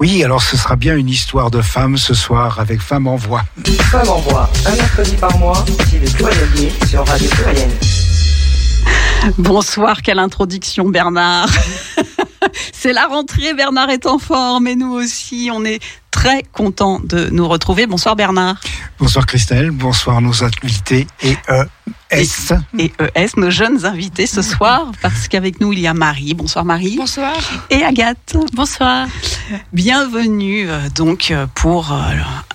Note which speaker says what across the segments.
Speaker 1: Oui, alors ce sera bien une histoire de femme ce soir avec Femme en voix.
Speaker 2: Femme en voix, un mercredi par mois, Plurielier sur Radio Pluriel.
Speaker 3: Bonsoir, quelle introduction Bernard. C'est la rentrée, Bernard est en forme et nous aussi, on est très content de nous retrouver. Bonsoir Bernard.
Speaker 1: Bonsoir Christelle, bonsoir nos invités et ES.
Speaker 3: Et ES, nos jeunes invités ce soir, parce qu'avec nous il y a Marie. Bonsoir Marie.
Speaker 4: Bonsoir.
Speaker 3: Et Agathe.
Speaker 4: Bonsoir.
Speaker 3: Bienvenue euh, donc euh, pour euh,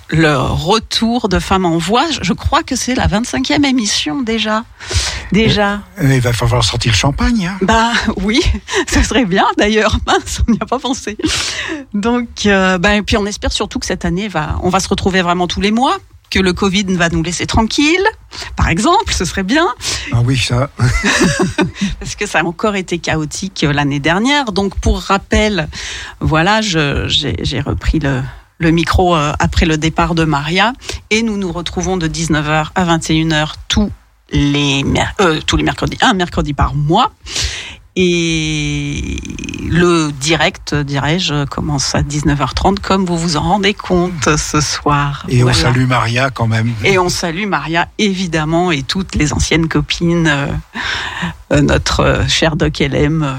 Speaker 3: le retour de Femmes en Voix. Je crois que c'est la 25e émission déjà. Déjà.
Speaker 1: Il va falloir sortir le champagne. Hein.
Speaker 3: Bah oui, ça serait bien d'ailleurs. Mince, on n'y a pas pensé. Donc, euh, bah, et puis on espère surtout que cette année va, on va se retrouver vraiment tous les mois, que le Covid va nous laisser tranquille. Par exemple, ce serait bien.
Speaker 1: Ah oui, ça.
Speaker 3: Parce que ça a encore été chaotique l'année dernière. Donc, pour rappel, voilà, j'ai repris le, le micro euh, après le départ de Maria et nous nous retrouvons de 19h à 21h tous les, euh, tous les mercredis, un mercredi par mois. Et le direct, dirais-je, commence à 19h30, comme vous vous en rendez compte ce soir.
Speaker 1: Et on salue Maria quand même.
Speaker 3: Et on salue Maria, évidemment, et toutes les anciennes copines, euh, euh, notre euh, cher Doc LM.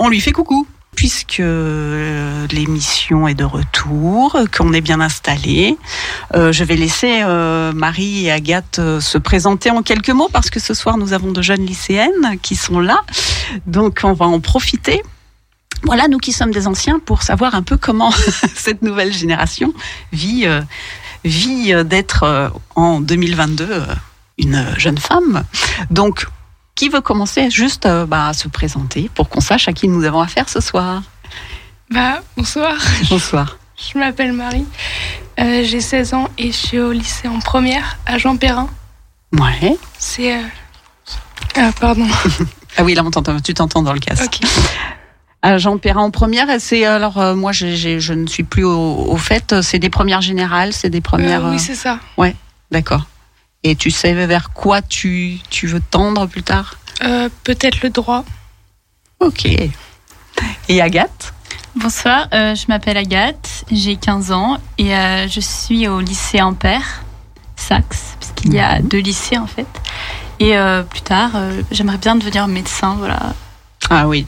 Speaker 3: on lui fait coucou. Puisque euh, l'émission est de retour, qu'on est bien installé, euh, je vais laisser euh, Marie et Agathe se présenter en quelques mots parce que ce soir nous avons de jeunes lycéennes qui sont là, donc on va en profiter. Voilà, nous qui sommes des anciens, pour savoir un peu comment cette nouvelle génération vit euh, d'être en 2022 euh, une jeune femme. Donc, qui veut commencer juste euh, bah, à se présenter pour qu'on sache à qui nous avons affaire ce soir?
Speaker 4: Bah, bonsoir.
Speaker 3: Bonsoir.
Speaker 4: Je m'appelle Marie. Euh, J'ai 16 ans et je suis au lycée en première à Jean Perrin.
Speaker 3: Ouais.
Speaker 4: C'est. euh, Ah, pardon.
Speaker 3: Ah oui, là, on t'entend- tu t'entends dans le casque. À Jean Perrin en première, c'est alors euh, moi je ne suis plus au, au fait. C'est des premières générales, c'est des premières.
Speaker 4: oui, c'est ça.
Speaker 3: D'accord. Et tu sais vers quoi tu, tu veux tendre plus tard
Speaker 4: Euh, Peut-être le droit.
Speaker 3: Ok. Et Agathe
Speaker 5: Bonsoir, euh, je m'appelle Agathe, j'ai 15 ans et euh, je suis au lycée Ampère, Saxe, parce qu'il y a deux lycées en fait. Et euh, plus tard, euh, j'aimerais bien devenir médecin, voilà,
Speaker 3: Ah oui,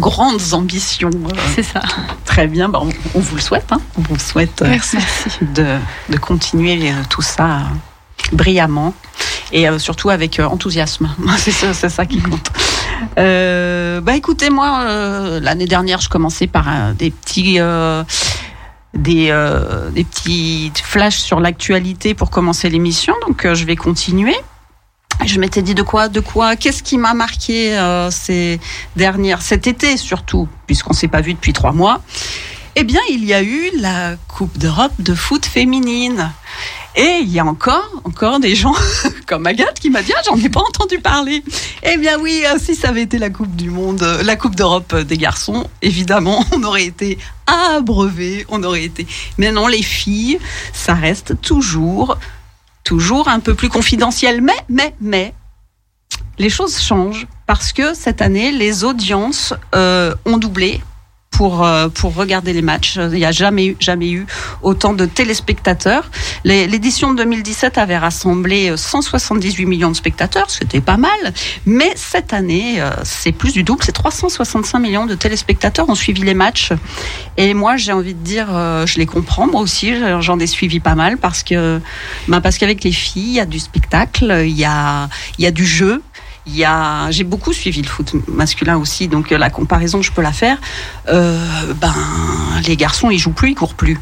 Speaker 3: grandes ambitions. euh,
Speaker 5: c'est ça.
Speaker 3: Très bien, bah, on, on vous le souhaite. hein. On vous souhaite euh,
Speaker 4: Merci.
Speaker 3: de, de continuer euh, tout ça euh, brillamment et euh, surtout avec euh, enthousiasme. c'est ça, qui compte. Euh, bah écoutez, moi, l'année dernière, je commençais par des petits. des, des petits flashs sur l'actualité pour commencer l'émission, donc je vais continuer. Je m'étais dit de quoi, de quoi, qu'est-ce qui m'a marqué ces dernières, cet été surtout, puisqu'on s'est pas vu depuis trois mois? Eh bien, il y a eu la Coupe d'Europe de foot féminine. Et il y a encore, encore des gens comme Agathe qui m'a dit ah, j'en ai pas entendu parler. Eh bien oui, euh, si ça avait été la Coupe du Monde, euh, la Coupe d'Europe euh, des garçons, évidemment, on aurait été abreuvés, on aurait été. Mais non, les filles, ça reste toujours, toujours un peu plus confidentiel. Mais, mais, mais, les choses changent parce que cette année, les audiences ont doublé pour, euh, pour regarder les matchs. Il n'y a jamais, eu- jamais eu autant de téléspectateurs. L'édition de 2017 avait rassemblé euh, 178 millions de spectateurs, c'était pas mal. Mais cette année, euh, c'est plus du double, c'est 365 millions de téléspectateurs ont suivi les matchs. Et moi, j'ai envie de dire, euh, je les comprends, moi aussi, j'en ai suivi pas mal parce que, ben parce qu'avec les filles, il y a du spectacle, il y a, il y a du jeu. J'ai beaucoup suivi le foot masculin aussi, donc euh, la comparaison, je peux la faire. Euh, ben, les garçons, ils jouent plus, ils courent plus.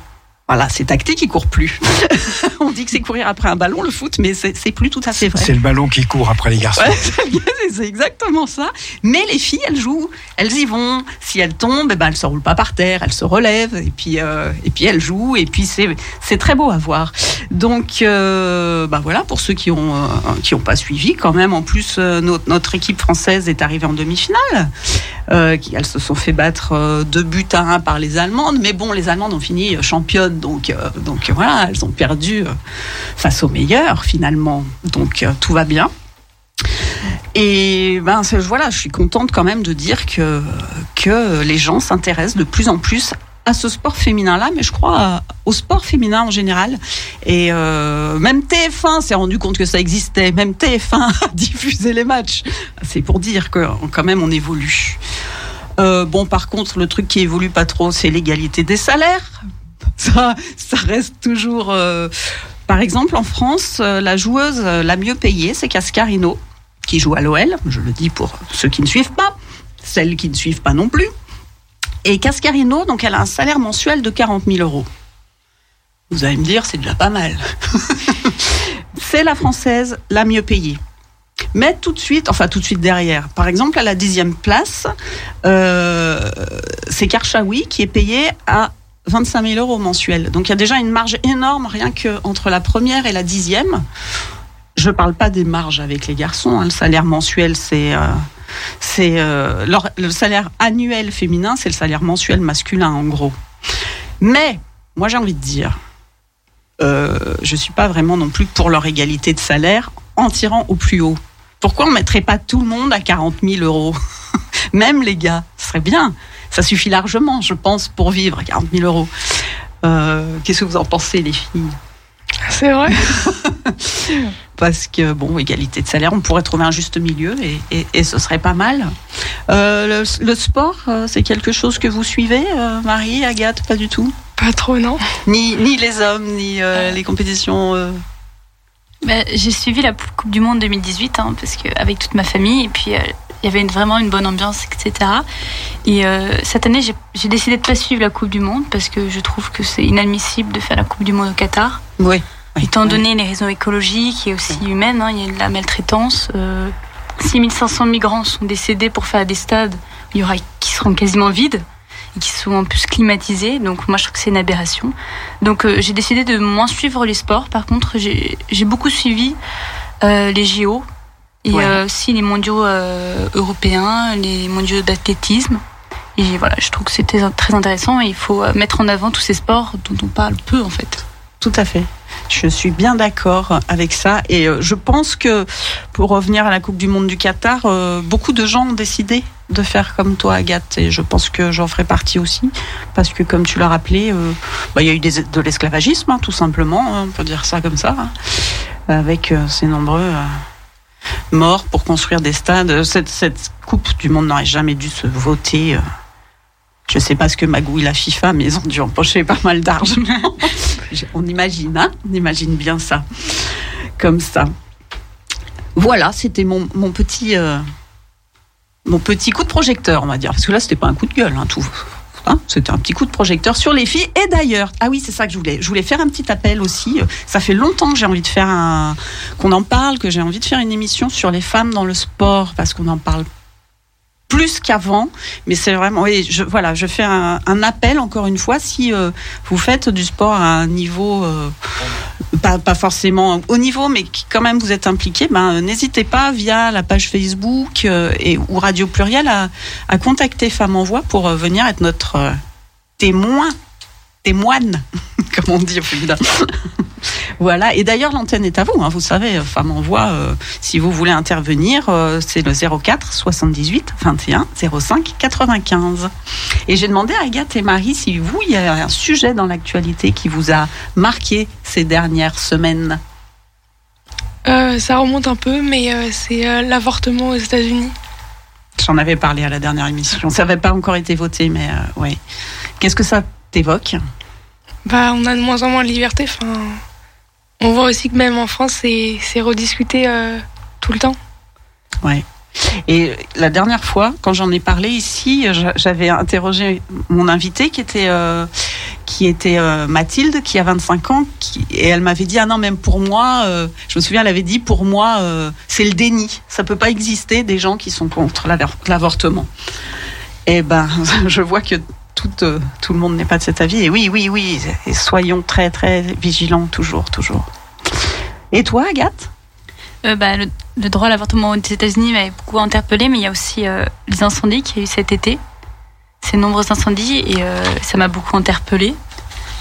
Speaker 3: Voilà, c'est tactique, ils courent plus. On dit que c'est courir après un ballon, le foot, mais c'est plus tout à fait vrai.
Speaker 1: C'est le ballon qui court après les garçons.
Speaker 3: Ouais, c'est exactement ça. Mais les filles, elles jouent, elles y vont. Si elles tombent, eh ben, elles se roulent pas par terre, elles se relèvent et puis euh, et puis elles jouent et puis c'est très beau à voir. Donc euh, bah voilà pour ceux qui ont euh, qui ont pas suivi quand même. En plus notre, notre équipe française est arrivée en demi-finale. Elles se sont fait battre deux buts à un par les Allemandes. Mais bon, les Allemandes ont fini euh, donc euh, donc voilà, elles ont perdu euh, face aux meilleurs finalement. Donc euh, tout va bien. Et ben voilà, je suis contente quand même de dire que que les gens s'intéressent de plus en plus à ce sport féminin-là, mais je crois au sport féminin en général. Et euh, même TF1 s'est rendu compte que ça existait. Même TF1 a diffusé les matchs. C'est pour dire que quand même on évolue. Euh, bon, par contre, le truc qui évolue pas trop, c'est l'égalité des salaires. Ça, reste toujours. euh, Par exemple, en France, euh, la joueuse euh, la mieux payée, c'est Cascarino, qui joue à l'OL. Je le dis pour ceux qui ne suivent pas, celles qui ne suivent pas non plus. Et Cascarino, donc, elle a un salaire mensuel de 40 000 euros. Vous allez me dire, c'est déjà pas mal. c'est la française la mieux payée. Mais tout de suite, enfin tout de suite derrière. Par exemple, à la dixième place, c'est Karchaoui qui est payé à 25 000 euros mensuels. Donc il y a déjà une marge énorme rien que entre la première et la dixième. Je parle pas des marges avec les garçons. hein. Le salaire mensuel, c'est euh, euh, le salaire annuel féminin, c'est le salaire mensuel masculin en gros. Mais moi j'ai envie de dire, euh, je suis pas vraiment non plus pour leur égalité de salaire en tirant au plus haut. Pourquoi on mettrait pas tout le monde à 40 000 euros? Même les gars, ce serait bien. Ça suffit largement, je pense, pour vivre 40 000 euros. Euh, Qu'est-ce que vous en pensez, les filles?
Speaker 4: C'est vrai.
Speaker 3: Parce que, bon, égalité de salaire, on pourrait trouver un juste milieu et, et- et ce serait pas mal. Euh, le, le sport, euh, c'est quelque chose que vous suivez, euh, Marie, Agathe, pas du tout?
Speaker 4: Pas trop, non.
Speaker 3: ni, ni les hommes, ni euh, les compétitions. euh,
Speaker 5: Bah, j'ai suivi la Coupe du Monde 2018 hein, parce que avec toute ma famille et puis euh, il y avait une- vraiment une bonne ambiance etc. Et euh, cette année j'ai décidé de pas suivre la Coupe du Monde parce que je trouve que c'est inadmissible de faire la Coupe du Monde au Qatar.
Speaker 3: Oui. oui,
Speaker 5: Étant
Speaker 3: oui.
Speaker 5: donné les raisons écologiques et aussi humaines, hein, il y a de la maltraitance. Euh, 6500 migrants sont décédés pour faire des stades il y aura, qui seront quasiment vides et qui sont en plus climatisés. Donc moi je trouve que c'est une aberration. Donc euh, j'ai décidé de moins suivre les sports. Par contre j'ai beaucoup suivi euh, les JO et
Speaker 3: Ouais.
Speaker 5: euh, aussi les mondiaux euh, européens, les mondiaux d'athlétisme. Et voilà, je trouve que c'était très intéressant et il faut euh, mettre en avant tous ces sports dont on parle peu en fait.
Speaker 3: Tout à fait. Je suis bien d'accord avec ça. Et je pense que, pour revenir à la Coupe du Monde du Qatar, beaucoup de gens ont décidé de faire comme toi, Agathe. Et je pense que j'en ferai partie aussi. Parce que, comme tu l'as rappelé, euh, bah, il y a eu des- de l'esclavagisme, hein, tout simplement. hein, on peut dire ça comme ça. hein, avec euh, ces nombreux euh, morts pour construire des stades. Cette, cette Coupe du Monde n'aurait jamais dû se voter. je sais pas ce que magouille la FIFA, mais ils ont dû empocher pas mal d'argent. On imagine, hein On imagine bien ça. Comme ça. Voilà, c'était mon, mon petit euh, mon petit coup de projecteur, on va dire. Parce que là, c'était pas un coup de gueule, hein, tout. Hein, c'était un petit coup de projecteur sur les filles. Et d'ailleurs, ah oui, c'est ça que je voulais. Je voulais faire un petit appel aussi. Ça fait longtemps que j'ai envie de faire un, qu'on en parle, que j'ai envie de faire une émission sur les femmes dans le sport, parce qu'on en parle plus qu'avant. Mais c'est vraiment, oui, je, voilà, je fais un, appel encore une fois. Si euh, vous faites du sport à un niveau, euh, pas, forcément au niveau, mais quand même vous êtes impliqué, ben, n'hésitez pas via la page Facebook euh, et, ou Radio Pluriel à, contacter Femmes en Voix pour euh, venir être notre euh, témoin, témoine, comme on dit au. Voilà, et d'ailleurs l'antenne est à vous, hein, vous savez, Femmes en Voix, euh, si vous voulez intervenir, euh, c'est le 04 78 21 05 95. Et j'ai demandé à Agathe et Marie si vous, il y a un sujet dans l'actualité qui vous a marqué ces dernières semaines.
Speaker 4: Euh, ça remonte un peu, mais c'est l'avortement aux États-Unis.
Speaker 3: J'en avais parlé à la dernière émission, ça n'avait pas encore été voté, mais oui. Qu'est-ce que ça t'évoque?
Speaker 4: Bah, on a de moins en moins de liberté. Enfin, on voit aussi que même en France, c'est rediscuté euh, tout le temps.
Speaker 3: Ouais. Et la dernière fois, quand j'en ai parlé ici, j'a- j'avais interrogé mon invité qui était euh, qui était euh, Mathilde, qui a 25 ans, et elle m'avait dit ah non même pour moi, je me souviens, elle avait dit pour moi c'est le déni, ça peut pas exister des gens qui sont contre l'avortement. Et ben je vois que tout euh, tout le monde n'est pas de cet avis. Et oui oui oui, soyons très très vigilants toujours toujours. Et toi Agathe?
Speaker 5: Euh, bah, le, droit à l'avortement aux États-Unis m'avait beaucoup interpellé, mais il y a aussi euh, les incendies qu'il y a eu cet été. Ces nombreux incendies, et euh, ça m'a beaucoup interpellé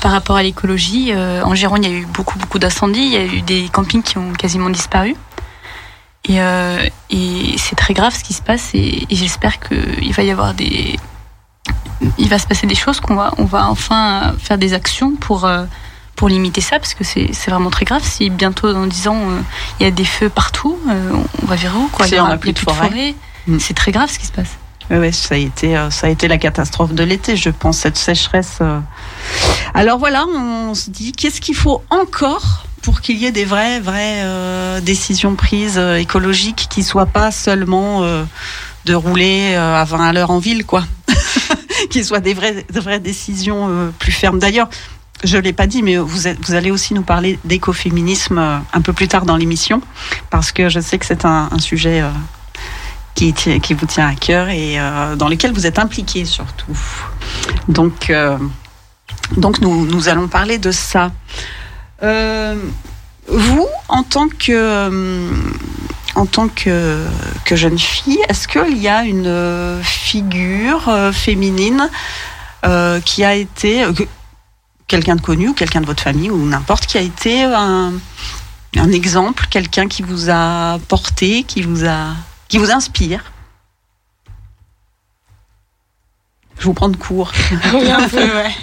Speaker 5: par rapport à l'écologie. En Gironde, il y a eu beaucoup, beaucoup d'incendies. Il y a eu des campings qui ont quasiment disparu. Et, c'est très grave ce qui se passe, et j'espère qu'il va y avoir des, il va se passer des choses qu'on va, on va enfin faire des actions pour, euh, pour limiter ça, parce que c'est vraiment très grave. Si bientôt, dans 10 ans, euh, il y a des feux partout, euh, on va vers où quoi? Il y
Speaker 3: on
Speaker 5: aura
Speaker 3: a plus de forêt. Mm.
Speaker 5: C'est très grave ce qui se passe.
Speaker 3: Oui, ça a été, ça a été la catastrophe de l'été, je pense, cette sécheresse. Alors voilà, on se dit, qu'est-ce qu'il faut encore pour qu'il y ait des vraies, vraies euh, décisions prises euh, écologiques qui soient pas seulement euh, de rouler à 20 à l'heure en ville, quoi? qui soient des vraies, vraies décisions euh, plus fermes. D'ailleurs, je l'ai pas dit, mais vous, vous allez aussi nous parler d'écoféminisme euh, un peu plus tard dans l'émission, parce que je sais que c'est un, sujet euh, qui, qui vous tient à cœur et dans lequel vous êtes impliqué surtout. Donc, donc nous, nous allons parler de ça. Vous, en tant que, en tant que, que jeune fille, est-ce qu'il y a une euh, figure euh, féminine euh, qui a été euh, que- quelqu'un de connu ou quelqu'un de votre famille ou n'importe qui a été un, un exemple, quelqu'un qui vous a porté, qui vous a qui vous inspire? Je vous prends de court.
Speaker 4: Oui, un peu, ouais.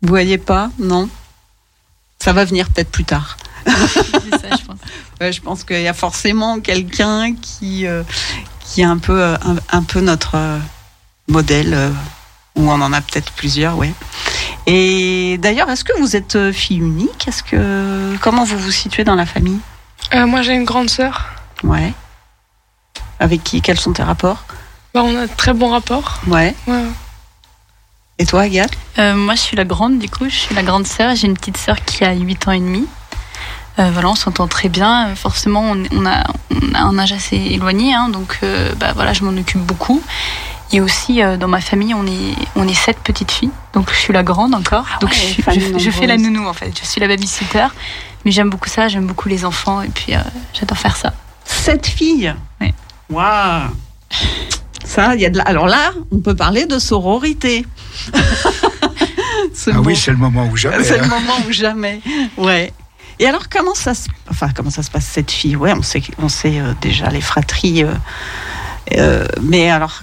Speaker 3: Vous voyez pas? Non? Ça va venir peut-être plus tard.
Speaker 5: Ça, je pense.
Speaker 3: Ouais, je pense qu'il y a forcément quelqu'un qui, euh, qui est un peu, euh, un, un peu notre euh, modèle, euh, ou on en a peut-être plusieurs, ouais. Et d'ailleurs, est-ce que vous êtes euh, fille unique? Est-ce que comment vous vous situez dans la famille?
Speaker 4: Euh, moi, j'ai une grande sœur.
Speaker 3: Ouais. Avec qui Quels sont tes rapports?
Speaker 4: Bah, on a de très bons rapports.
Speaker 3: Ouais.
Speaker 4: Ouais.
Speaker 3: Et toi, Agathe?
Speaker 5: Euh, moi, je suis la grande, du coup, je suis la grande sœur. J'ai une petite sœur qui a 8 ans et demi. Euh, voilà, on s'entend très bien. Forcément, on, on a, on a un âge assez éloigné, hein, donc euh, bah, voilà, je m'en occupe beaucoup. Et aussi, euh, dans ma famille, on est, on est sept petites filles, donc je suis la grande encore.
Speaker 3: Ah
Speaker 5: donc
Speaker 3: ouais,
Speaker 5: je, fais la nounou en fait. Je suis la babysitter, mais j'aime beaucoup ça. J'aime beaucoup les enfants et puis euh, j'adore faire ça.
Speaker 3: Sept filles
Speaker 5: Oui.
Speaker 3: Waouh Ça, il y a de la... Alors là, on peut parler de sororité.
Speaker 1: Ah oui, c'est le moment où jamais.
Speaker 3: C'est le
Speaker 1: hein.
Speaker 3: moment où jamais. Ouais. Et alors, comment ça se, enfin, comment ça se passe cette fille? Ouais, on sait, on sait euh, déjà les fratries. euh, euh, mais alors,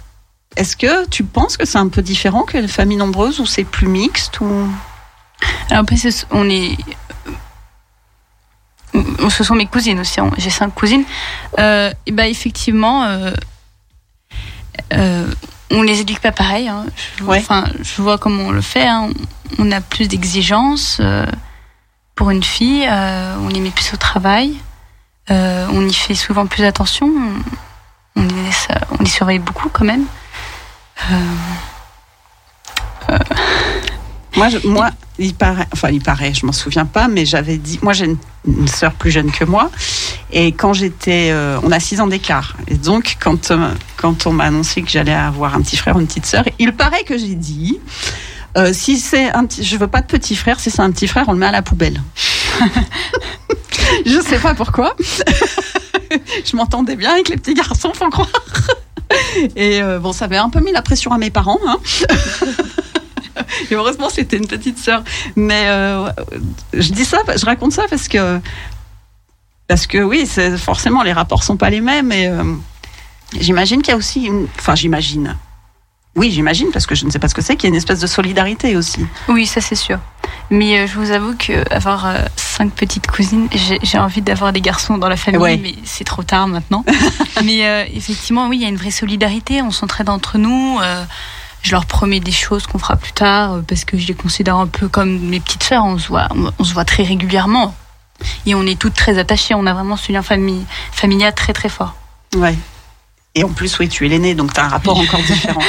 Speaker 3: est-ce que tu penses que c'est un peu différent que les familles nombreuses ou c'est plus mixte ou?
Speaker 5: Alors après, on est. Ce sont mes cousines aussi. hein. J'ai cinq cousines. Euh, et bah effectivement, on les éduque pas pareil. hein. Je, vois-
Speaker 3: Ouais.
Speaker 5: enfin, je vois comment on le fait. hein. On a plus d'exigences pour une fille. euh, on les met plus au travail. Euh, on y fait souvent plus attention. On, les surveille beaucoup quand même. Euh,
Speaker 3: Moi, il paraît, enfin, il paraît, je m'en souviens pas, mais j'avais dit, moi, j'ai une, une sœur plus jeune que moi, et quand j'étais, on a six ans d'écart, et donc quand quand on m'a annoncé que j'allais avoir un petit frère ou une petite sœur, il paraît que j'ai dit, euh, si c'est un, petit- je veux pas de petit frère, si c'est un petit frère, on le met à la poubelle. je sais pas pourquoi. je m'entendais bien avec les petits garçons, faut croire. Et euh, bon, ça avait un peu mis la pression à mes parents. Hein. Et heureusement, c'était une petite sœur. Mais euh, je dis ça, je raconte ça parce que parce que oui, c'est forcément les rapports sont pas les mêmes. Et euh, j'imagine qu'il y a aussi, une... enfin, j'imagine. Oui, j'imagine parce que je ne sais pas ce que c'est qu'il y a une espèce de solidarité aussi.
Speaker 5: Oui, ça c'est sûr. Mais euh, je vous avoue que avoir euh, cinq petites cousines, j'ai envie d'avoir des garçons dans la famille,
Speaker 3: Ouais.
Speaker 5: mais c'est trop tard maintenant. mais euh, effectivement, oui, il y a une vraie solidarité. On s'entraide entre nous. je leur promets des choses qu'on fera plus tard parce que je les considère un peu comme mes petites sœurs. On se voit, on, on se voit très régulièrement et on est toutes très attachées. On a vraiment ce lien famille, familial très très fort.
Speaker 3: Ouais. Et en plus, oui, tu es l'aîné, donc tu as un rapport encore différent.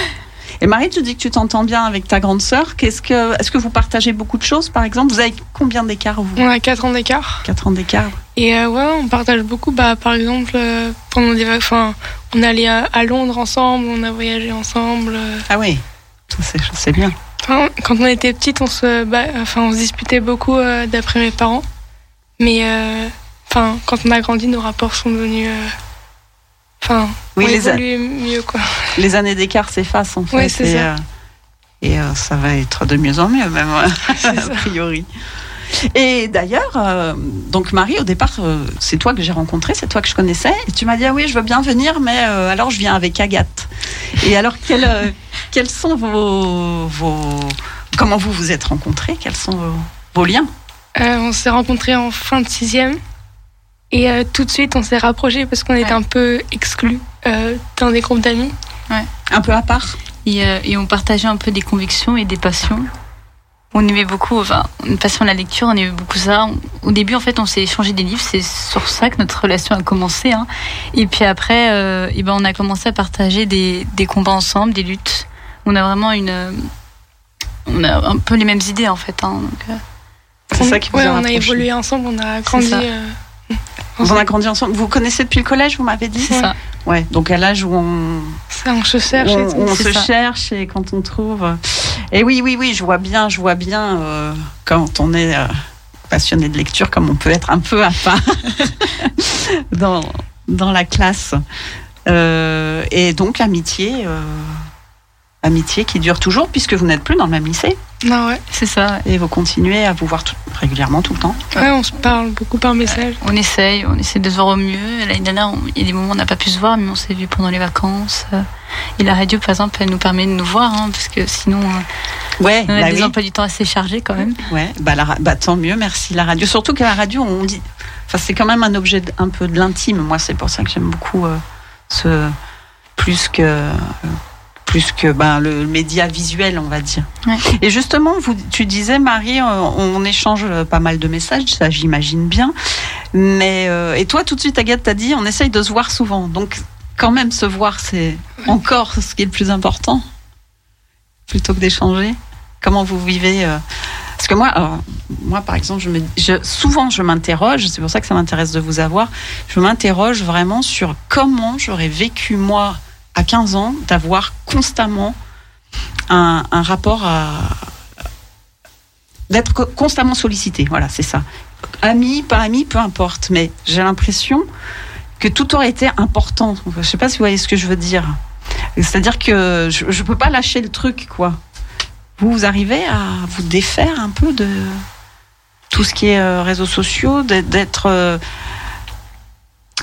Speaker 3: Et Marie, tu dis que tu t'entends bien avec ta grande sœur. Qu'est-ce que, est-ce que vous partagez beaucoup de choses, par exemple? Vous avez combien d'écart vous?
Speaker 4: On a 4 ans d'écart.
Speaker 3: 4 ans d'écart.
Speaker 4: Et euh, ouais, on partage beaucoup. Bah, par exemple, euh, pendant des vacances, enfin, on allait à, à Londres ensemble, on a voyagé ensemble. euh.
Speaker 3: Ah oui, c'est, c'est bien.
Speaker 4: Enfin, quand on était petite, on se, bah, enfin, on se disputait beaucoup d'après mes parents. Mais enfin, quand on a grandi, nos rapports sont devenus, enfin,
Speaker 3: Oui,
Speaker 4: on
Speaker 3: les, a-
Speaker 4: évolue mieux quoi.
Speaker 3: les années d'écart s'effacent en fait.
Speaker 4: C'est
Speaker 3: et
Speaker 4: ça.
Speaker 3: euh, et, euh, ça va être de mieux en mieux même, a priori. Et d'ailleurs, euh, donc Marie, au départ, euh, c'est toi que j'ai rencontré, c'est toi que je connaissais. Et tu m'as dit, ah oui, je veux bien venir, mais euh, alors je viens avec Agathe. Et alors, quels, euh, quels sont vos, vos. Comment vous vous êtes rencontrés Quels sont vos, vos liens?
Speaker 4: On s'est rencontrés en fin de sixième. Et euh, tout de suite, on s'est rapprochés parce qu'on était
Speaker 5: Ouais.
Speaker 4: un peu exclus euh, dans des groupes d'amis.
Speaker 3: Un peu à part
Speaker 5: Et, euh, et on partageait un peu des convictions et des passions. On aimait beaucoup, enfin, une passion à la lecture, on aimait beaucoup ça. Au début, en fait, on s'est échangé des livres, c'est sur ça que notre relation a commencé. hein. Et puis après, euh, eh ben, on a commencé à partager des, des combats ensemble, des luttes. On a vraiment une. On a un peu les mêmes idées, en fait. hein, donc, euh,
Speaker 3: C'est ça qui vous
Speaker 4: ouais,
Speaker 3: a
Speaker 4: on a évolué ensemble, on a grandi. Euh,
Speaker 3: en avez grandi ensemble. Vous connaissez depuis le collège, vous m'avez dit
Speaker 5: c'est ça.
Speaker 3: Ouais, donc à l'âge où on,
Speaker 4: ça, on se cherche et
Speaker 3: on,
Speaker 4: tout.
Speaker 3: on se
Speaker 5: ça.
Speaker 3: cherche et quand on trouve. Et oui, oui, oui, je vois bien, je vois bien euh, quand on est euh, passionné de lecture, comme on peut être un peu à part dans, dans la classe. Euh, et donc amitié, euh, amitié qui dure toujours puisque vous n'êtes plus dans le même lycée
Speaker 4: Non, ouais.
Speaker 5: C'est ça,
Speaker 3: et vous continuez à vous voir tout- régulièrement tout le temps.
Speaker 4: Ouais, on se parle beaucoup par message.
Speaker 5: On essaye, on essaie de se voir au mieux. L'année dernière, on- il y a des moments où on n'a pas pu se voir, mais on s'est vu pendant les vacances. Euh, Et la radio, par exemple, elle nous permet de nous voir, hein, parce que sinon, euh,
Speaker 3: Ouais,
Speaker 5: on a
Speaker 3: bah
Speaker 5: des
Speaker 3: oui.
Speaker 5: emplois du temps assez chargés quand même.
Speaker 3: Ouais, bah, la bah, tant mieux, merci la radio. Surtout qu'à la radio, on dit, enfin c'est quand même un objet de- un peu de l'intime. Moi, c'est pour ça que j'aime beaucoup euh, ce plus que euh, plus que ben, le média visuel, on va dire.
Speaker 5: Ouais.
Speaker 3: Et justement, vous, tu disais, Marie, euh, on, échange euh, pas mal de messages, ça j'imagine bien. Mais euh, et toi, tout de suite, Agathe, t'as dit, on essaye de se voir souvent. Donc, quand même, se voir, c'est encore ce qui est le plus important, plutôt que d'échanger. Comment vous vivez euh, Parce que moi, alors, moi, par exemple, je me, je, souvent, je m'interroge. C'est pour ça que ça m'intéresse de vous avoir. Je m'interroge vraiment sur comment j'aurais vécu moi à 15 ans d'avoir constamment un, rapport à d'être co- constamment sollicité. Voilà, c'est ça. Ami, pas ami, peu importe. Mais j'ai l'impression que tout aurait été important. Je sais pas si vous voyez ce que je veux dire. C'est-à-dire que je, je peux pas lâcher le truc, quoi. Vous, vous arrivez à vous défaire un peu de tout ce qui est euh, réseaux sociaux, d'être- d'être. euh,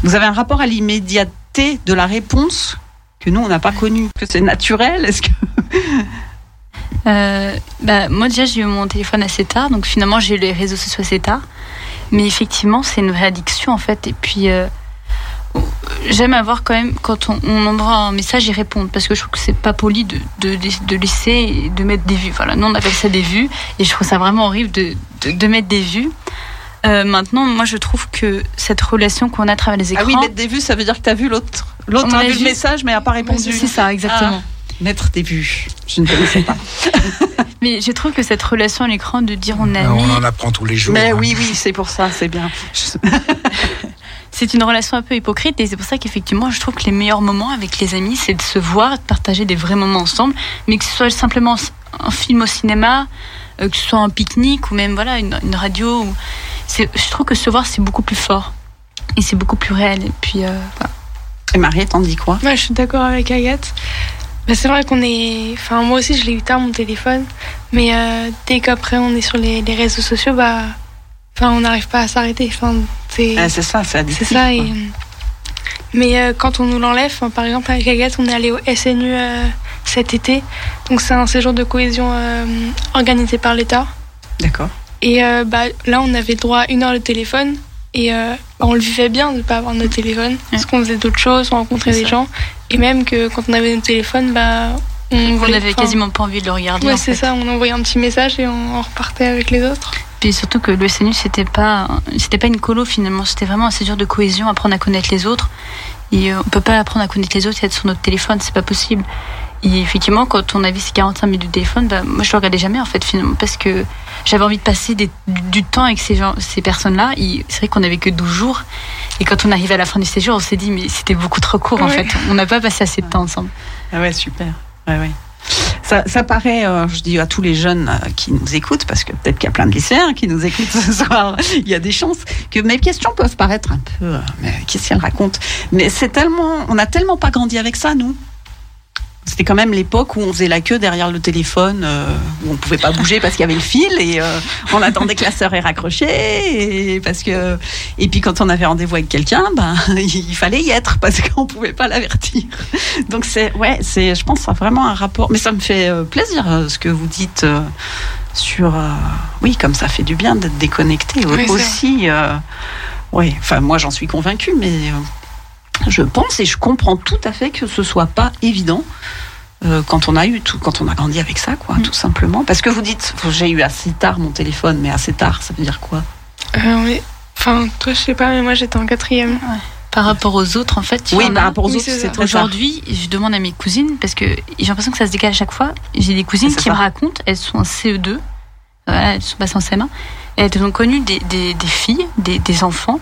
Speaker 3: Vous avez un rapport à l'immédiateté de la réponse que nous on n'a pas connu. Que c'est naturel? Est-ce que
Speaker 5: Euh, bah, moi déjà j'ai eu mon téléphone assez tard, donc finalement j'ai eu les réseaux sociaux assez tard. Mais effectivement c'est une vraie addiction en fait. Et puis euh, j'aime avoir quand même quand on, on envoie un message y répondre parce que je trouve que c'est pas poli de, de, de laisser de mettre des vues. Voilà, nous on appelle ça des vues et je trouve ça vraiment horrible de, de mettre des vues. Euh, maintenant, moi je trouve que cette relation qu'on a à travers les écrans,
Speaker 3: ah oui, mettre des vues, ça veut dire que tu as vu l'autre. L'autre a
Speaker 5: a
Speaker 3: vu
Speaker 5: vu.
Speaker 3: le message mais a pas répondu.
Speaker 5: c'est ça exactement.
Speaker 3: Mettre des vues. Je ne connaissais pas.
Speaker 5: Mais je trouve que cette relation à l'écran de dire on est
Speaker 1: Ah, On en apprend tous les jours.
Speaker 3: Mais
Speaker 1: hein.
Speaker 3: oui, oui, c'est pour ça, c'est bien.
Speaker 5: C'est une relation un peu hypocrite et c'est pour ça qu'effectivement je trouve que les meilleurs moments avec les amis c'est de se voir, de partager des vrais moments ensemble, mais que ce soit simplement un film au cinéma, euh, que ce soit un pique-nique ou même voilà une, une radio. ou- c'est- Je trouve que se voir c'est beaucoup plus fort et c'est beaucoup plus réel. Et puis euh, voilà.
Speaker 3: Et Marie, t'en dis quoi?
Speaker 4: Ouais, je suis d'accord avec Agathe. Bah, c'est vrai qu'on est. Enfin, moi aussi, je l'ai eu tard mon téléphone. Mais euh, dès qu'après on est sur les, les réseaux sociaux, bah. Enfin, on n'arrive pas à s'arrêter. Enfin, c'est.
Speaker 3: Ah, C'est ça, c'est addictif.
Speaker 4: C'est ça. Et... Mais euh, quand on nous l'enlève, par exemple avec Agathe, on est allé au SNU euh, cet été. Donc c'est un séjour de cohésion euh, organisé par l'État.
Speaker 3: D'accord.
Speaker 4: Et euh, bah, là, on avait droit à une heure de téléphone. Et euh, bah, on le vivait bien de ne pas avoir notre téléphone. Parce qu'on faisait d'autres choses, on rencontrait des
Speaker 5: ça.
Speaker 4: gens. Et même que quand on avait notre téléphone, bah, on,
Speaker 5: on
Speaker 4: voulait- enfin,
Speaker 5: quasiment pas envie de le regarder.
Speaker 4: Ouais,
Speaker 5: en
Speaker 4: c'est ça. On envoyait un petit message et on, on repartait avec les autres.
Speaker 5: Puis surtout que le SNU, c'était pas, c'était pas une colo finalement, c'était vraiment un séjour de cohésion, apprendre à connaître les autres. Et on peut pas apprendre à connaître les autres et être sur notre téléphone, c'est pas possible. Et effectivement, quand on avait ces 45 minutes de téléphone, bah, moi je le regardais jamais en fait finalement, parce que j'avais envie de passer des- du, temps avec ces, gens, ces personnes-là. C'est vrai qu'on avait que 12 jours. Et quand on arrivait à la fin du séjour, on s'est dit, mais c'était beaucoup trop court en fait. On n'a pas passé assez de temps ensemble.
Speaker 3: Ah ouais, super. Ouais, ouais. Ça, ça paraît, euh, je dis à tous les jeunes euh, qui nous écoutent, parce que peut-être qu'il y a plein de lycéens qui nous écoutent ce soir, il y a des chances que mes questions peuvent paraître un peu, euh, mais qu'est-ce qu'elle raconte Mais c'est tellement, on n'a tellement pas grandi avec ça, nous. C'était quand même l'époque où on faisait la queue derrière le téléphone, euh, où on pouvait pas bouger parce qu'il y avait le fil et euh, on attendait que la sœur ait raccroché. Et, parce que, et puis quand on avait rendez-vous avec quelqu'un, ben, il fallait y être parce qu'on pouvait pas l'avertir. Donc c'est, ouais, c'est, je pense, ça a vraiment un rapport. Mais ça me fait euh, plaisir ce que vous dites sur, euh, oui, comme ça fait du bien d'être déconnecté
Speaker 4: Oui,
Speaker 3: aussi. oui, enfin moi j'en suis convaincue, mais je pense et je comprends tout à fait que ce soit pas évident euh, quand on a eu tout, quand on a grandi avec ça, quoi,
Speaker 5: Mm.
Speaker 3: tout simplement. Parce que vous dites, j'ai eu assez tard mon téléphone, mais assez tard, ça veut dire quoi?
Speaker 4: Euh, oui. Enfin, toi, je sais pas, mais moi, j'étais en quatrième.
Speaker 5: Par rapport aux autres, en fait, il y
Speaker 3: Oui, par rapport aux
Speaker 4: oui,
Speaker 3: autres,
Speaker 4: c'est.
Speaker 5: Aujourd'hui, je demande à mes cousines, parce que j'ai l'impression que ça se décale à chaque fois. J'ai des cousines qui
Speaker 3: ça.
Speaker 5: me racontent, elles sont en CE2, voilà, elles sont passées en CM1, et elles ont connu des, des, des filles, des, des enfants,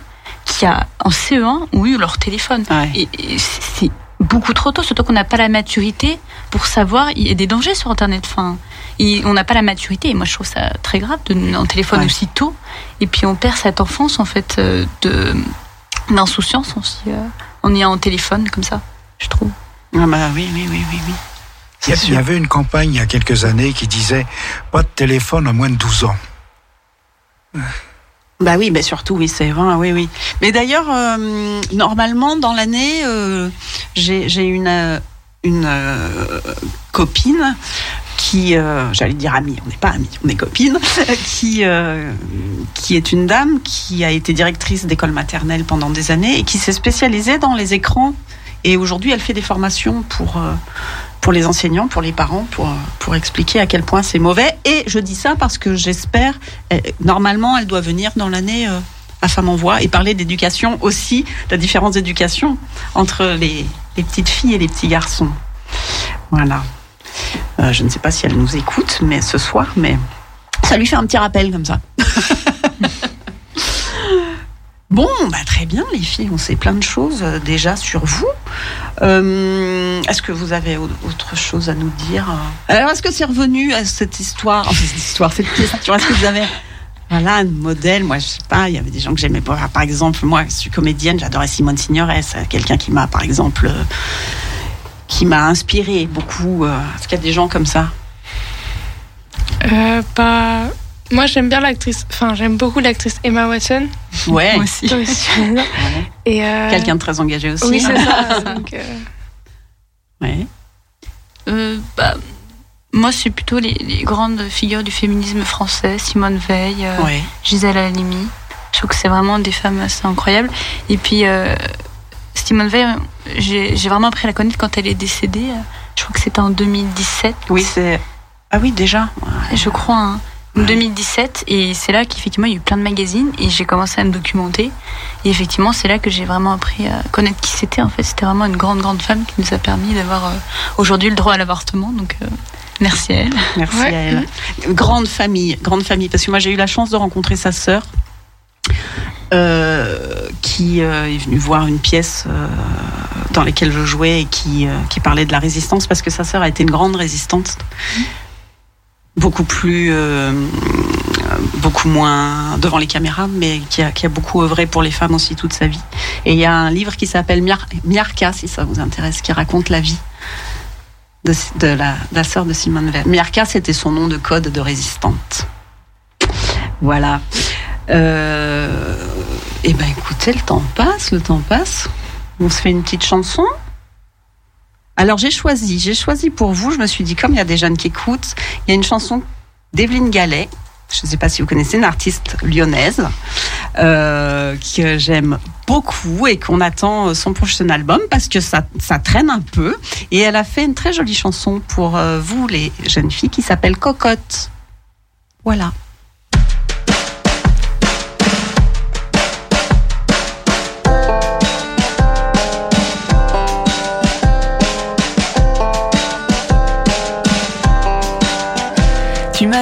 Speaker 5: qui a, en CE1 ont eu leur téléphone.
Speaker 3: Ouais.
Speaker 5: Et, et c'est beaucoup trop tôt, surtout qu'on n'a pas la maturité pour savoir, il y a des dangers sur Internet. Enfin, et on n'a pas la maturité, et moi je trouve ça très grave de un téléphone
Speaker 3: Ouais.
Speaker 5: aussi tôt, et puis on perd cette enfance en fait euh, de d'insouciance aussi, euh, en ayant un téléphone comme ça, je trouve.
Speaker 3: Ah bah oui, oui, oui, oui, oui.
Speaker 1: Y, a- il y avait une campagne il y a quelques années qui disait pas de téléphone à moins de 12 ans.
Speaker 3: Bah oui, mais surtout, oui, c'est vrai, oui, oui. Mais d'ailleurs, euh, normalement, dans l'année, euh, j'ai une, euh, copine qui, j'allais dire amie, on n'est pas amis, on est copine, qui, qui est une dame qui a été directrice d'école maternelle pendant des années et qui s'est spécialisée dans les écrans. Et aujourd'hui, elle fait des formations pour, pour les enseignants, pour les parents, pour, pour expliquer à quel point c'est mauvais. Et je dis ça parce que j'espère, euh, normalement, elle doit venir dans l'année euh, à Femme en Voix et parler d'éducation aussi, la différence d'éducation entre les, les petites filles et les petits garçons. Voilà. Euh, je ne sais pas si elle nous écoute, mais ce soir, mais ça lui fait un petit rappel comme ça. Bon, bah très bien les filles, on sait plein de choses euh, déjà sur vous. Euh, est-ce que vous avez au- autre chose à nous dire euh? Alors, est-ce que c'est revenu à cette histoire, enfin, cette histoire, cette question Est-ce que vous avez voilà un modèle? Moi, je sais pas, il y avait des gens que j'aimais pas. Par exemple, moi, je suis comédienne, j'adorais Simone Signoret, c'est quelqu'un qui m'a, par exemple, qui m'a inspiré beaucoup. euh, Est-ce qu'il y a des gens comme ça?
Speaker 4: Pas. Moi, j'aime bien l'actrice. Enfin, j'aime beaucoup l'actrice Emma Watson.
Speaker 3: Ouais.
Speaker 5: Moi aussi.
Speaker 4: Et euh,
Speaker 3: Quelqu'un de très engagé aussi.
Speaker 4: Oui, c'est ça. donc, euh,
Speaker 3: Ouais.
Speaker 5: Euh, bah, moi, c'est plutôt les, les grandes figures du féminisme français, Simone Veil, euh,
Speaker 3: Ouais.
Speaker 5: Gisèle Halimi. Je trouve que c'est vraiment des femmes assez incroyables. Et puis, euh, Simone Veil, j'ai vraiment appris à la connaître quand elle est décédée. Je crois que c'était en 2017.
Speaker 3: Oui, c'est. Ah oui, déjà. Ouais.
Speaker 5: Je crois, hein. 2017. Et c'est là qu'effectivement, il y a eu plein de magazines et j'ai commencé à me documenter. Et effectivement, c'est là que j'ai vraiment appris à connaître qui c'était. En fait, c'était vraiment une grande, grande femme qui nous a permis d'avoir euh, aujourd'hui le droit à l'avortement. Donc, euh, merci à elle.
Speaker 3: Merci
Speaker 4: Ouais.
Speaker 3: à elle. Grande famille, grande famille, parce que moi j'ai eu la chance de rencontrer sa sœur, euh, qui euh, est venue voir une pièce euh, dans laquelle je jouais et qui, qui parlait de la résistance, parce que sa sœur a été une grande résistante, beaucoup plus, euh, beaucoup moins devant les caméras, mais qui a, qui a beaucoup œuvré pour les femmes aussi toute sa vie. Et il y a un livre qui s'appelle Miar- Miarca, si ça vous intéresse, qui raconte la vie de, la, de la sœur de Simone Veil. Miarca, c'était son nom de code de résistante. Voilà. Euh, eh ben, écoutez, le temps passe, le temps passe. On se fait une petite chanson. Alors, j'ai choisi, j'ai choisi pour vous, je me suis dit, comme il y a des jeunes qui écoutent, il y a une chanson d'Evelyne Gallet. Je ne sais pas si vous connaissez, une artiste lyonnaise euh, que j'aime beaucoup et qu'on attend son prochain album parce que ça, traîne un peu. Et elle a fait une très jolie chanson pour euh, vous, les jeunes filles, qui s'appelle Cocotte. Voilà.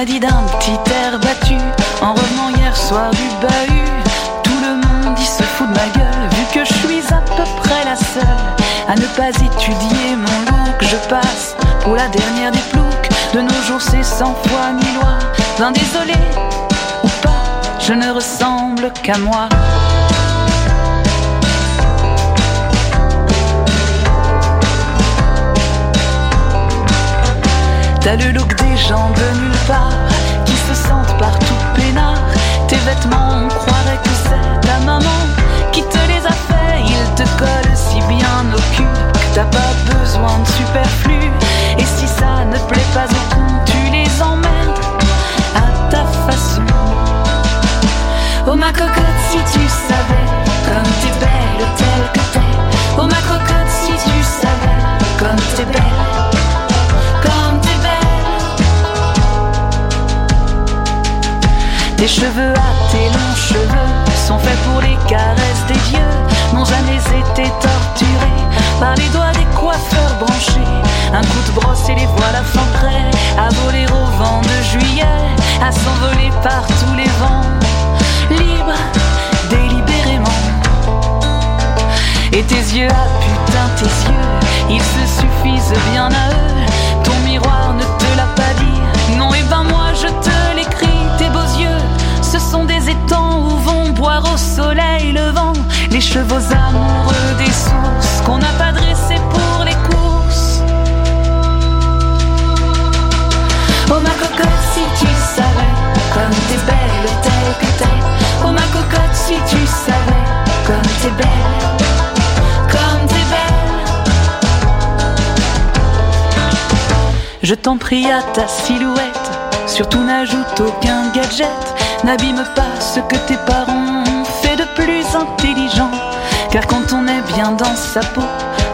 Speaker 6: Dit d'un petit air battu en revenant hier soir du bahut. Tout le monde il se fout de ma gueule vu que je suis à peu près la seule à ne pas étudier mon look. Je passe pour la dernière des ploucs. De nos jours c'est sans foi ni loi. Ben désolé ou pas, je ne ressemble qu'à moi. T'as le look des gens de nulle part qui se sentent partout peinards. Tes vêtements, on croirait que c'est ta maman les doigts des coiffeurs branchés. Un coup de brosse et les voilà fin prêts à voler au vent de juillet, à s'envoler par tous les vents, libre, délibérément. Et tes yeux, ah putain, tes yeux, ils se suffisent bien à eux. Ton miroir ne te l'a pas dit. Non, et ben moi je te l'écris, tes beaux yeux. Ce sont des étangs où vont boire au soleil le vent. Les chevaux amoureux des sources qu'on n'a pas dressés pour les courses. Oh ma cocotte, si tu savais comme t'es belle telle que t'es. Oh ma cocotte, si tu savais comme t'es belle, comme t'es belle. Je t'en prie à ta silhouette, surtout n'ajoute aucun gadget, n'abîme pas ce que tes parents ont fait de plus intelligent. Car quand on est bien dans sa peau,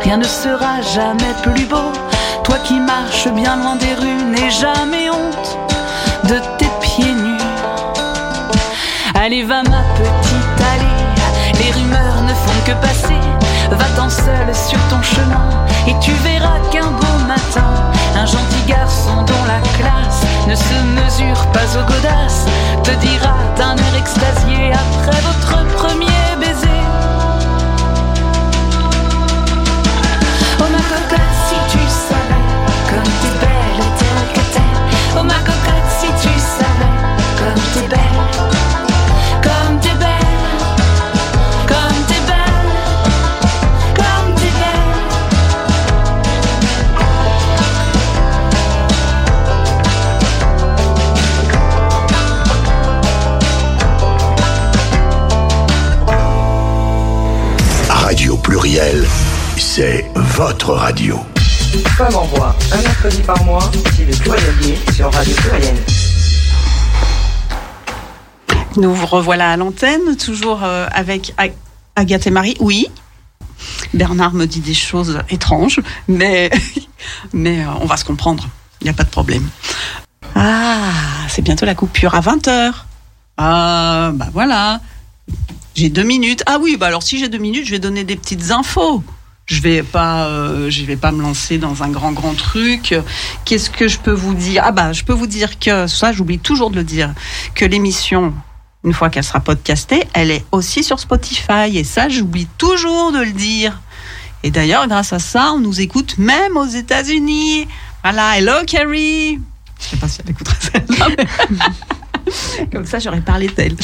Speaker 6: rien ne sera jamais plus beau. Toi qui marches bien loin des rues, n'aie jamais honte de tes pieds nus. Allez, va ma petite, allez, les rumeurs ne font que passer. Va-t'en seul sur ton chemin et tu verras qu'un beau matin, un gentil garçon dont la classe ne se mesure pas aux godasses te dira d'un air extasié après votre premier comme t'es belle que. Oh ma cocotte, si tu savais comme t'es belle, comme t'es belle, comme t'es belle, comme t'es belle.
Speaker 7: Radio Pluriel, c'est votre radio.
Speaker 2: Femme en voix, un mercredi par mois, c'est le sur Radio Pluriel.
Speaker 3: Nous vous revoilà à l'antenne, toujours euh, avec Ag- Agathe et Marie. Oui, Bernard me dit des choses étranges, mais, mais euh, on va se comprendre. Il n'y a pas de problème. Ah, c'est bientôt la coupure à 20h. Ah, bah voilà. J'ai deux minutes. Ah oui, bah alors si j'ai deux minutes, je vais donner des petites infos. Je vais pas, euh, je vais pas me lancer dans un grand grand truc. Qu'est-ce que je peux vous dire? Ah bah, je peux vous dire que ça, j'oublie toujours de le dire, que l'émission, une fois qu'elle sera podcastée, elle est aussi sur Spotify. Et ça, j'oublie toujours de le dire. Et d'ailleurs, grâce à ça, on nous écoute même aux États-Unis. Voilà. Hello, Carrie. Je sais pas si elle écoutera celle-là. Comme ça, j'aurais parlé d'elle.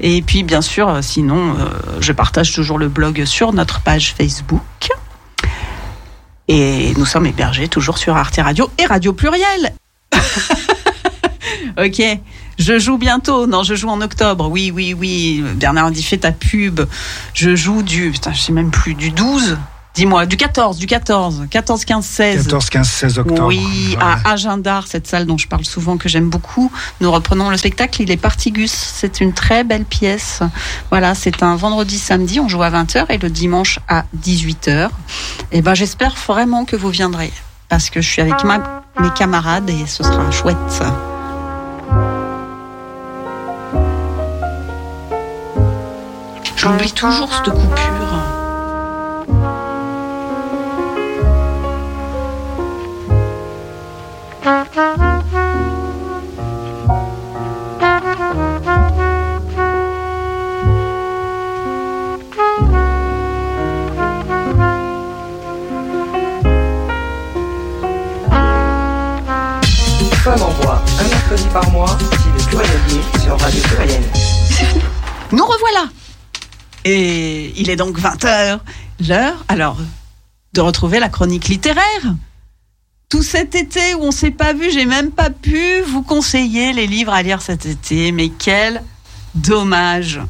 Speaker 3: Et puis, bien sûr, euh, sinon, euh, je partage toujours le blog sur notre page Facebook. Et nous sommes hébergés toujours sur Arte Radio et Radio Pluriel. ok. Je joue bientôt. Non, je joue en octobre. Oui, oui, oui. Bernard dit fais ta pub. Je joue du. Putain, je même plus. Du 12. Dis-moi. Du 14. Du 14. 14, 15, 16.
Speaker 1: 14, 15, 16 octobre.
Speaker 3: Oui,
Speaker 1: Voilà.
Speaker 3: à Agendar, cette salle dont je parle souvent, que j'aime beaucoup. Nous reprenons le spectacle, il est Partigus. C'est une très belle pièce. Voilà, c'est un vendredi, samedi, on joue à 20h et le dimanche à 18h. Et ben, j'espère vraiment que vous viendrez. Parce que je suis avec ma- mes camarades et ce sera chouette. J'oublie toujours cette coupure.
Speaker 2: Femme en voix, un mercredi par mois, c'est le Plurielier sur Radio Pluriel.
Speaker 3: Nous revoilà Et il est donc 20h, l'heure, alors, de retrouver la chronique littéraire. Tout cet été où on s'est pas vu, j'ai même pas pu vous conseiller les livres à lire cet été. Mais quel dommage.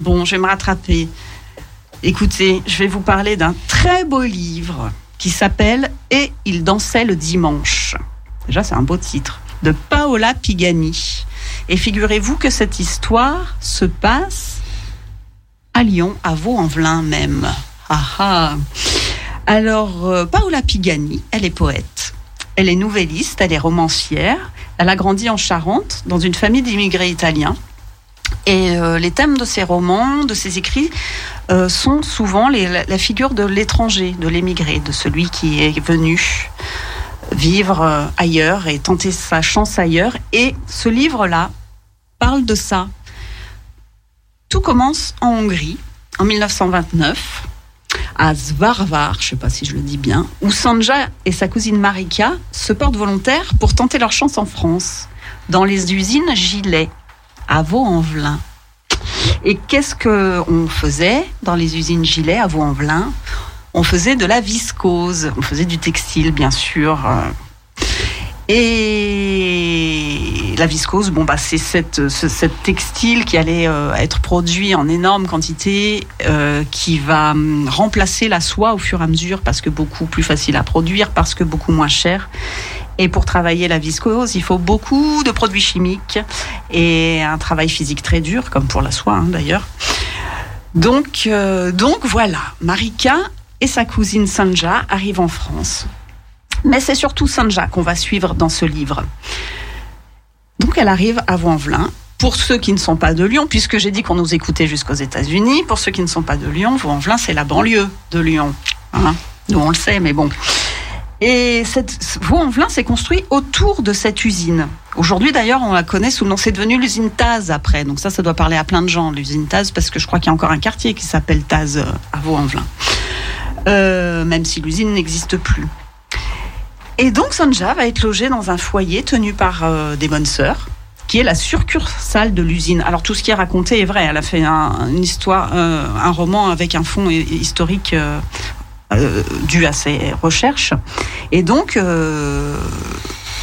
Speaker 3: Bon, je vais me rattraper. Écoutez, je vais vous parler d'un très beau livre qui s'appelle Et il dansait le dimanche. Déjà, c'est un beau titre. De Paola Pigani. Et figurez-vous que cette histoire se passe à Lyon, à Vaux-en-Velin même. Ah ah. Alors, euh, Paola Pigani, elle est poète. Elle est nouvelliste, elle est romancière. Elle a grandi en Charente, dans une famille d'immigrés italiens. Et euh, les thèmes de ses romans, de ses écrits, euh, sont souvent la figure de l'étranger, de l'émigré, de celui qui est venu vivre euh, ailleurs et tenter sa chance ailleurs. Et ce livre-là parle de ça. Tout commence en Hongrie, en 1929, à Svarvar, je ne sais pas si je le dis bien, où Sanja et sa cousine Marika se portent volontaires pour tenter leur chance en France, dans les usines Gilet, à Vaux-en-Velin. Et qu'est-ce qu'on faisait dans les usines Gilet à Vaux-en-Velin? On faisait de la viscose, on faisait du textile, bien sûr. euh, la viscose, bon bah c'est cette, ce textile qui allait euh, être produit en énorme quantité, euh, qui va hum, remplacer la soie au fur et à mesure parce que beaucoup plus facile à produire, parce que beaucoup moins cher. Et pour travailler la viscose, il faut beaucoup de produits chimiques et un travail physique très dur, comme pour la soie hein, d'ailleurs. Donc, euh, donc voilà, Marika et sa cousine Sanja arrivent en France. Mais c'est surtout Sanja qu'on va suivre dans ce livre. Donc elle arrive à Vaux-en-Velin. Pour ceux qui ne sont pas de Lyon, puisque j'ai dit qu'on nous écoutait jusqu'aux États-Unis, pour ceux qui ne sont pas de Lyon, Vaux-en-Velin, c'est la banlieue de Lyon. Hein Nous, on le sait, mais bon. Et cette, Vaux-en-Velin s'est construit autour de cette usine. Aujourd'hui, d'ailleurs, on la connaît sous le nom, c'est devenu l'usine Taz après. Donc ça, ça doit parler à plein de gens, l'usine Taz, parce que je crois qu'il y a encore un quartier qui s'appelle Taz euh, à Vaux-en-Velin. Euh, même si l'usine n'existe plus. Et donc Sanja va être logée dans un foyer tenu par euh, des bonnes sœurs, qui est la succursale de l'usine. Alors tout ce qui est raconté est vrai. Elle a fait un, une histoire, euh, un roman avec un fond hi- historique euh, dû à ses recherches. Et donc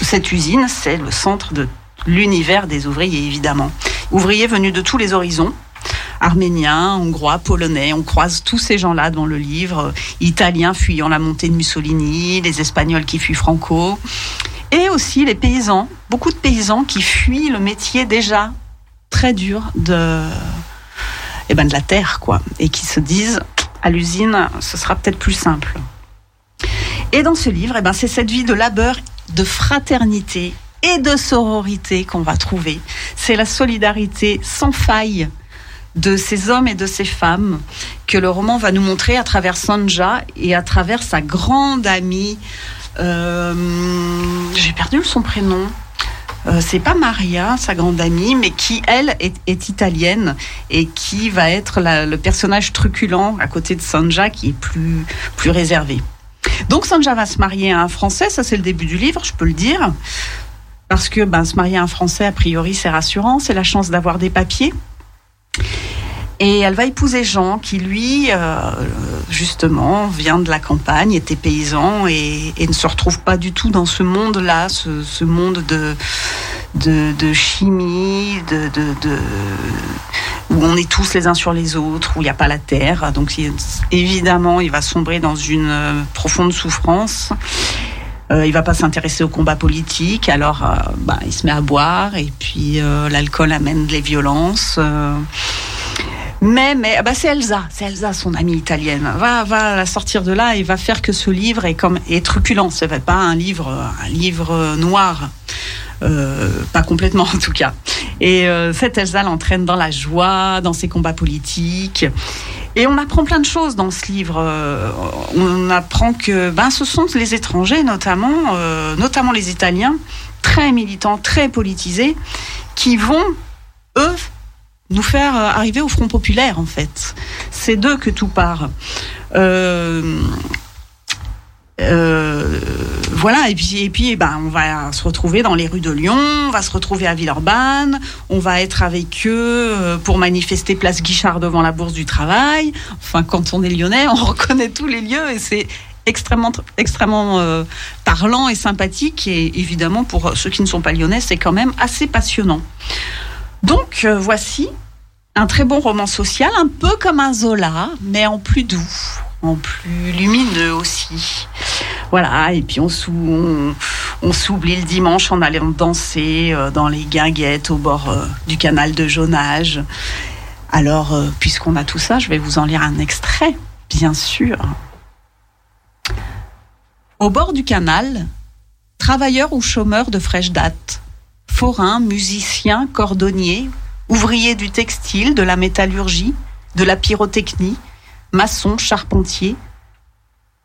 Speaker 3: cette usine, c'est le centre de l'univers des ouvriers, évidemment. Ouvriers venus de tous les horizons. Arméniens, Hongrois, Polonais, on croise tous ces gens-là dans le livre. Italiens fuyant la montée de Mussolini, les Espagnols qui fuient Franco, et aussi les paysans, beaucoup de paysans qui fuient le métier déjà très dur de, eh ben de la terre, quoi, et qui se disent à l'usine, ce sera peut-être plus simple. Et dans ce livre, eh ben, c'est cette vie de labeur, de fraternité et de sororité qu'on va trouver. C'est la solidarité sans faille de ces hommes et de ces femmes que le roman va nous montrer à travers Sanja et à travers sa grande amie. euh, J'ai perdu son prénom. Euh, c'est pas Maria, sa grande amie, mais qui, elle, est, italienne et qui va être le personnage truculent à côté de Sanja qui est plus, plus réservé. Donc Sanja va se marier à un Français, ça c'est le début du livre, je peux le dire. Parce que ben, se marier à un Français, a priori, c'est rassurant, c'est la chance d'avoir des papiers. Et elle va épouser Jean, qui lui, euh, justement, vient de la campagne, était paysan et, ne se retrouve pas du tout dans ce monde-là, ce, monde de, chimie, où on est tous les uns sur les autres, où il n'y a pas la terre. Donc évidemment, il va sombrer dans une euh, profonde souffrance. Euh, il va pas s'intéresser au combat politique, alors euh, bah, il se met à boire et puis l'alcool amène les violences. Mais, mais bah, c'est Elsa, c'est Elsa, son amie italienne. Va, va la sortir de là et va faire que ce livre est comme est truculent. Ce n'est pas un livre, un livre noir, Euh, pas complètement en tout cas. Et euh, cette Elsa l'entraîne dans la joie, dans ses combats politiques. Et on apprend plein de choses dans ce livre. Euh, On apprend que ben, ce sont les étrangers, notamment, notamment les Italiens, très militants, très politisés, qui vont, eux, nous faire euh, arriver au Front populaire, en fait. C'est d'eux que tout part. Euh, euh, voilà, et puis, et puis eh ben, on va se retrouver dans les rues de Lyon, on va se retrouver à Villeurbanne, on va être avec eux pour manifester place Guichard devant la Bourse du Travail. Enfin, quand on est lyonnais, on reconnaît tous les lieux et c'est extrêmement, extrêmement parlant et sympathique. Et évidemment, pour ceux qui ne sont pas lyonnais, c'est quand même assez passionnant. Donc, voici un très bon roman social, un peu comme un Zola, mais en plus doux, en plus lumineux aussi. Voilà, et puis on, sou- on, on s'oublie le dimanche en allant danser euh, dans les guinguettes au bord euh, du canal de Jonage. Alors, euh, puisqu'on a tout ça, je vais vous en lire un extrait, bien sûr. Au bord du canal, travailleurs ou chômeurs de fraîche date, forains, musiciens, cordonniers, ouvriers du textile, de la métallurgie, de la pyrotechnie, maçons, charpentiers,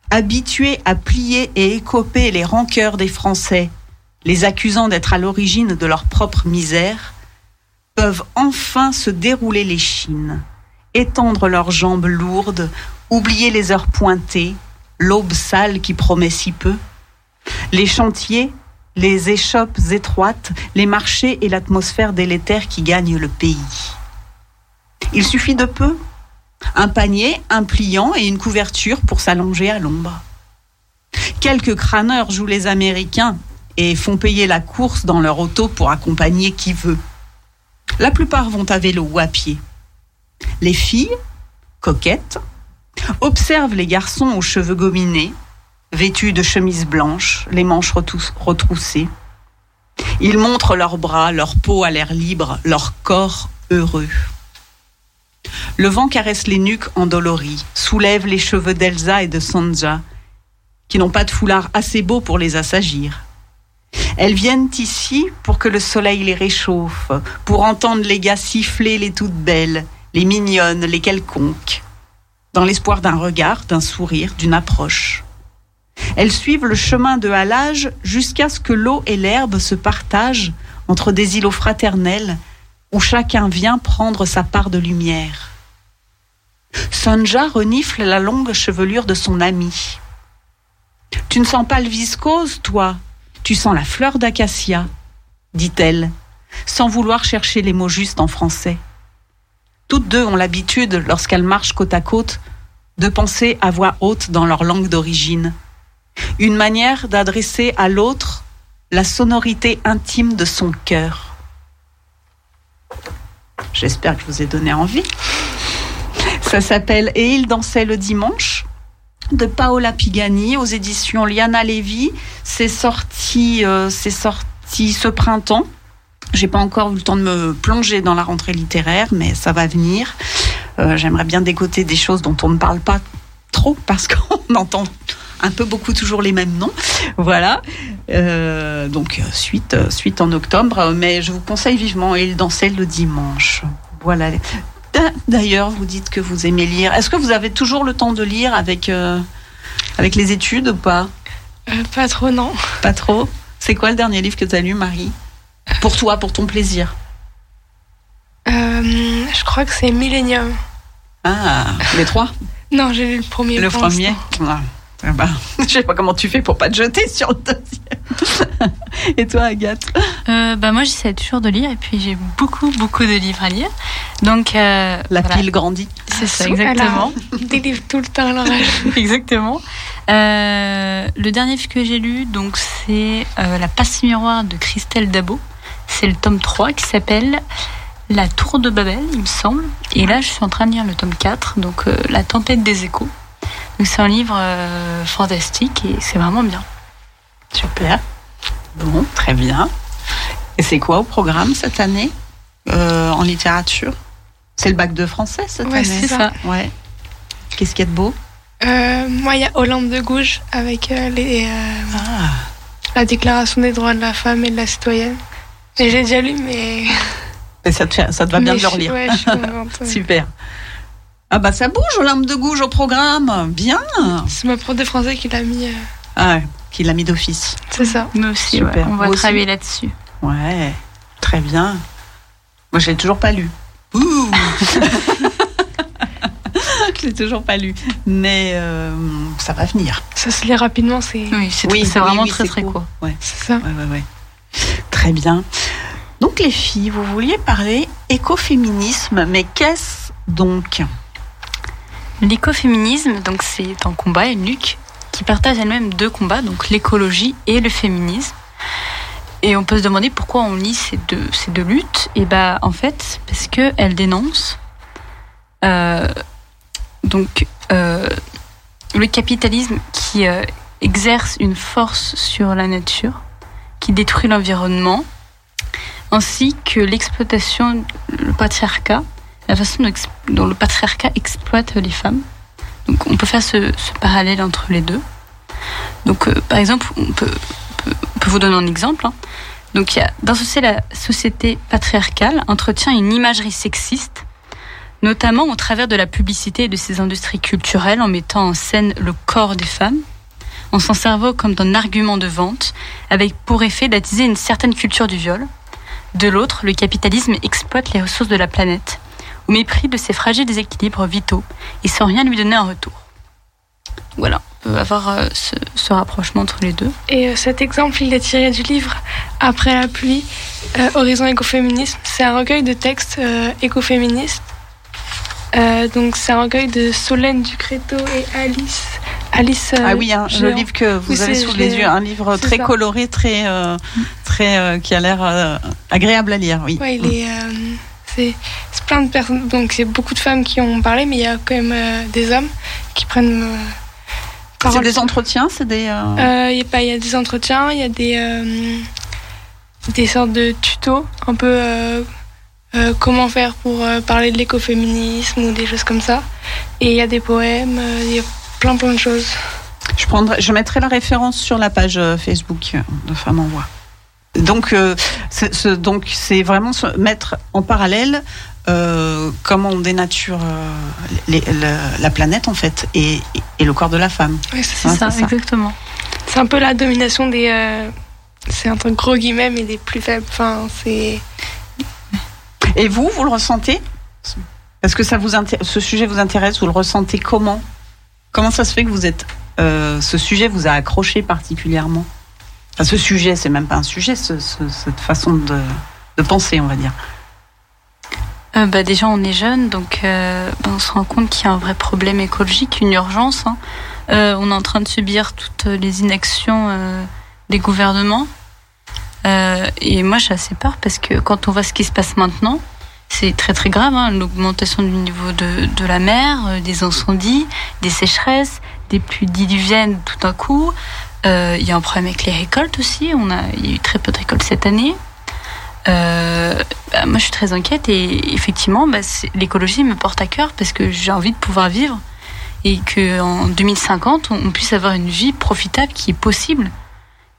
Speaker 3: habitués à plier et écoper les rancœurs des Français, les accusant d'être à l'origine de leur propre misère, peuvent enfin se dérouler les chines, étendre leurs jambes lourdes, oublier les heures pointées, l'aube sale qui promet si peu, les chantiers, les échoppes étroites, les marchés et l'atmosphère délétère qui gagnent le pays. Il suffit de peu. Un panier, un pliant et une couverture pour s'allonger à l'ombre. Quelques crâneurs jouent les Américains et font payer la course dans leur auto pour accompagner qui veut. La plupart vont à vélo ou à pied. Les filles, coquettes, observent les garçons aux cheveux gominés, vêtus de chemises blanches, les manches retroussées. Ils montrent leurs bras, leur peau à l'air libre, leur corps heureux. Le vent caresse les nuques endolories, soulève les cheveux d'Elsa et de Sanja, qui n'ont pas de foulard assez beau pour les assagir. Elles viennent ici pour que le soleil les réchauffe, pour entendre les gars siffler les toutes belles, les mignonnes, les quelconques, dans l'espoir d'un regard, d'un sourire, d'une approche. Elles suivent le chemin de halage jusqu'à ce que l'eau et l'herbe se partagent entre des îlots fraternels où chacun vient prendre sa part de lumière. Sonja renifle la longue chevelure de son ami. Tu ne sens pas le viscose, toi? Tu sens la fleur d'acacia, dit-elle, sans vouloir chercher les mots justes en français. Toutes deux ont l'habitude, lorsqu'elles marchent côte à côte, de penser à voix haute dans leur langue d'origine. Une manière d'adresser à l'autre la sonorité intime de son cœur. J'espère que je vous ai donné envie. Ça s'appelle Et il dansait le dimanche de Paola Pigani aux éditions Liana Levy. C'est sorti, euh, sorti ce printemps. J'ai pas encore eu le temps de me plonger dans la rentrée littéraire, mais ça va venir. Euh, J'aimerais bien décoter des choses dont on ne parle pas trop parce qu'on entend un peu beaucoup toujours les mêmes noms. Voilà. Euh, donc euh, suite, euh, suite en octobre, mais je vous conseille vivement. Et il dansait le dimanche. Voilà. D'a- D'ailleurs, vous dites que vous aimez lire. Est-ce que vous avez toujours le temps de lire avec euh, avec les études ou pas?
Speaker 4: Euh, pas trop, non.
Speaker 3: Pas trop? C'est quoi le dernier livre que tu as lu, Marie? Pour toi, pour ton plaisir.
Speaker 4: Je crois que c'est Millennium.
Speaker 3: Ah, les trois?
Speaker 4: Non, j'ai lu le premier.
Speaker 3: Le premier Ah, eh ben, Je sais pas comment tu fais pour pas te jeter sur le deuxième. Et toi, Agathe?
Speaker 5: Euh, bah moi j'essaie toujours de lire et puis j'ai beaucoup beaucoup de livres à lire. Donc euh,
Speaker 3: La
Speaker 5: voilà.
Speaker 3: pile grandit.
Speaker 5: c'est ça exactement.
Speaker 4: Des livres tout le temps, alors.
Speaker 5: exactement. Euh, le dernier livre que j'ai lu donc c'est euh, La passe miroir de Christelle Dabo. C'est le tome 3 qui s'appelle La tour de Babel, il me semble. Et là je suis en train de lire le tome 4 donc euh, La tempête des échos. Donc c'est un livre euh, fantastique et c'est vraiment bien.
Speaker 3: Super. Bon, très bien. Et c'est quoi au programme cette année euh, en littérature? C'est le bac de français cette
Speaker 4: Ouais,
Speaker 3: année
Speaker 4: c'est ça.
Speaker 3: Ouais. Qu'est-ce qu'il y a de beau?
Speaker 4: Euh, moi, il y a Hollande de Gouges avec euh, les, euh,
Speaker 3: Ah,
Speaker 4: la Déclaration des droits de la femme et de la citoyenne. Et J'ai déjà lu, mais.
Speaker 3: et ça te, fait- ça te va bien
Speaker 4: mais
Speaker 3: de le relire.
Speaker 4: Ouais, je suis contente.
Speaker 3: Super. Ah bah ça bouge, Olympe de Gouges au programme. Bien.
Speaker 4: C'est ma prof de français qui l'a mis. euh,
Speaker 3: Ah, ouais, qui l'a mis d'office.
Speaker 4: C'est ça.
Speaker 5: Nous aussi,
Speaker 3: Super.
Speaker 5: ouais, on va
Speaker 3: Moi aussi.
Speaker 5: travailler là-dessus.
Speaker 3: Ouais, très bien. Moi, je l'ai toujours pas lu. Ouh Je l'ai toujours pas lu. Mais euh, ça va venir.
Speaker 4: Ça se lit rapidement, c'est
Speaker 5: Oui, c'est
Speaker 3: Oui,
Speaker 5: c'est
Speaker 3: oui,
Speaker 5: vraiment
Speaker 3: oui,
Speaker 5: très
Speaker 3: c'est
Speaker 5: très
Speaker 3: court.
Speaker 5: court.
Speaker 3: Ouais,
Speaker 4: c'est ça.
Speaker 3: ouais, ouais, ouais. Très bien. Donc, les filles, vous vouliez parler écoféminisme, mais qu'est-ce donc?
Speaker 5: L'écoféminisme, donc c'est un combat, une lutte qui partagent elles-mêmes deux combats, donc l'écologie et le féminisme. Et on peut se demander pourquoi on lit ces deux, luttes. Et bah, en fait, parce qu'elles dénoncent euh, donc, euh, le capitalisme qui euh, exerce une force sur la nature, qui détruit l'environnement, ainsi que l'exploitation, le patriarcat, la façon dont, le patriarcat exploite les femmes. Donc on peut faire ce, ce parallèle entre les deux. Donc euh, par exemple, on peut, vous donner un exemple. hein. Donc y a, d'un côté, la société patriarcale entretient une imagerie sexiste, notamment au travers de la publicité et de ses industries culturelles en mettant en scène le corps des femmes, en s'en servant comme d'un argument de vente, avec pour effet d'attiser une certaine culture du viol. De l'autre, le capitalisme exploite les ressources de la planète, au mépris de ses fragiles équilibres vitaux, et sans rien lui donner en retour. Voilà, on peut avoir euh, ce, ce rapprochement entre les deux.
Speaker 4: Et euh, cet exemple, il est tiré du livre Après la pluie, euh, Horizon écoféminisme. C'est un recueil de textes euh, écoféministes. Euh, donc c'est un recueil de Solène Ducréto et Alice. Alice. euh,
Speaker 3: Ah oui, hein, le livre que vous
Speaker 4: Oui,
Speaker 3: avez sous les yeux, un livre très
Speaker 4: ça.
Speaker 3: coloré, très, euh, très euh, qui a l'air euh, agréable à lire. Oui.
Speaker 4: Ouais, il est. c'est plein de personnes. Donc c'est beaucoup de femmes qui ont parlé, mais il y a quand même euh, des hommes qui prennent. euh,
Speaker 3: C'est des entretiens, c'est des. euh,
Speaker 4: Euh, Il y, a pas- il y a des entretiens, il y a des, des sortes de tutos, un peu comment faire pour parler de l'écoféminisme ou des choses comme ça. Et il y a des poèmes, il y a plein plein de choses.
Speaker 3: Je prendrai, je mettrai la référence sur la page Facebook de Femmes en Voix. Donc, euh, c'est ce- donc c'est vraiment se mettre en parallèle euh, comment on dénature euh, les- le- la planète en fait et, et le corps de la femme.
Speaker 4: C'est
Speaker 3: Ouais,
Speaker 5: ça,
Speaker 3: c'est ça.
Speaker 5: exactement.
Speaker 4: c'est un peu la domination des. c'est un truc gros guillemets, mais des plus faibles. Enfin, c'est.
Speaker 3: Et vous, vous le ressentez? Est-ce que ça vous ce sujet vous intéresse? Vous le ressentez comment? Comment ça se fait que vous êtes ce sujet vous a accroché particulièrement? Ce sujet, c'est même pas un sujet, ce- ce- cette façon de, penser, on va dire.
Speaker 5: Euh, bah, déjà, on est jeune, donc euh, bah, on se rend compte qu'il y a un vrai problème écologique, une urgence. hein. Euh, on est en train de subir toutes les inactions des gouvernements. Et moi, j'ai assez peur parce que quand on voit ce qui se passe maintenant, c'est très très grave. hein, L'augmentation du niveau de, la mer, des incendies, des sécheresses, des pluies diluviennes tout d'un coup. Euh, Il y a un problème avec les récoltes aussi. On a, il y a eu très peu de récoltes cette année. Euh, bah, moi, je suis très inquiète et effectivement, bah, l'écologie me porte à cœur parce que j'ai envie de pouvoir vivre et que en 2050, on, puisse avoir une vie profitable qui est possible.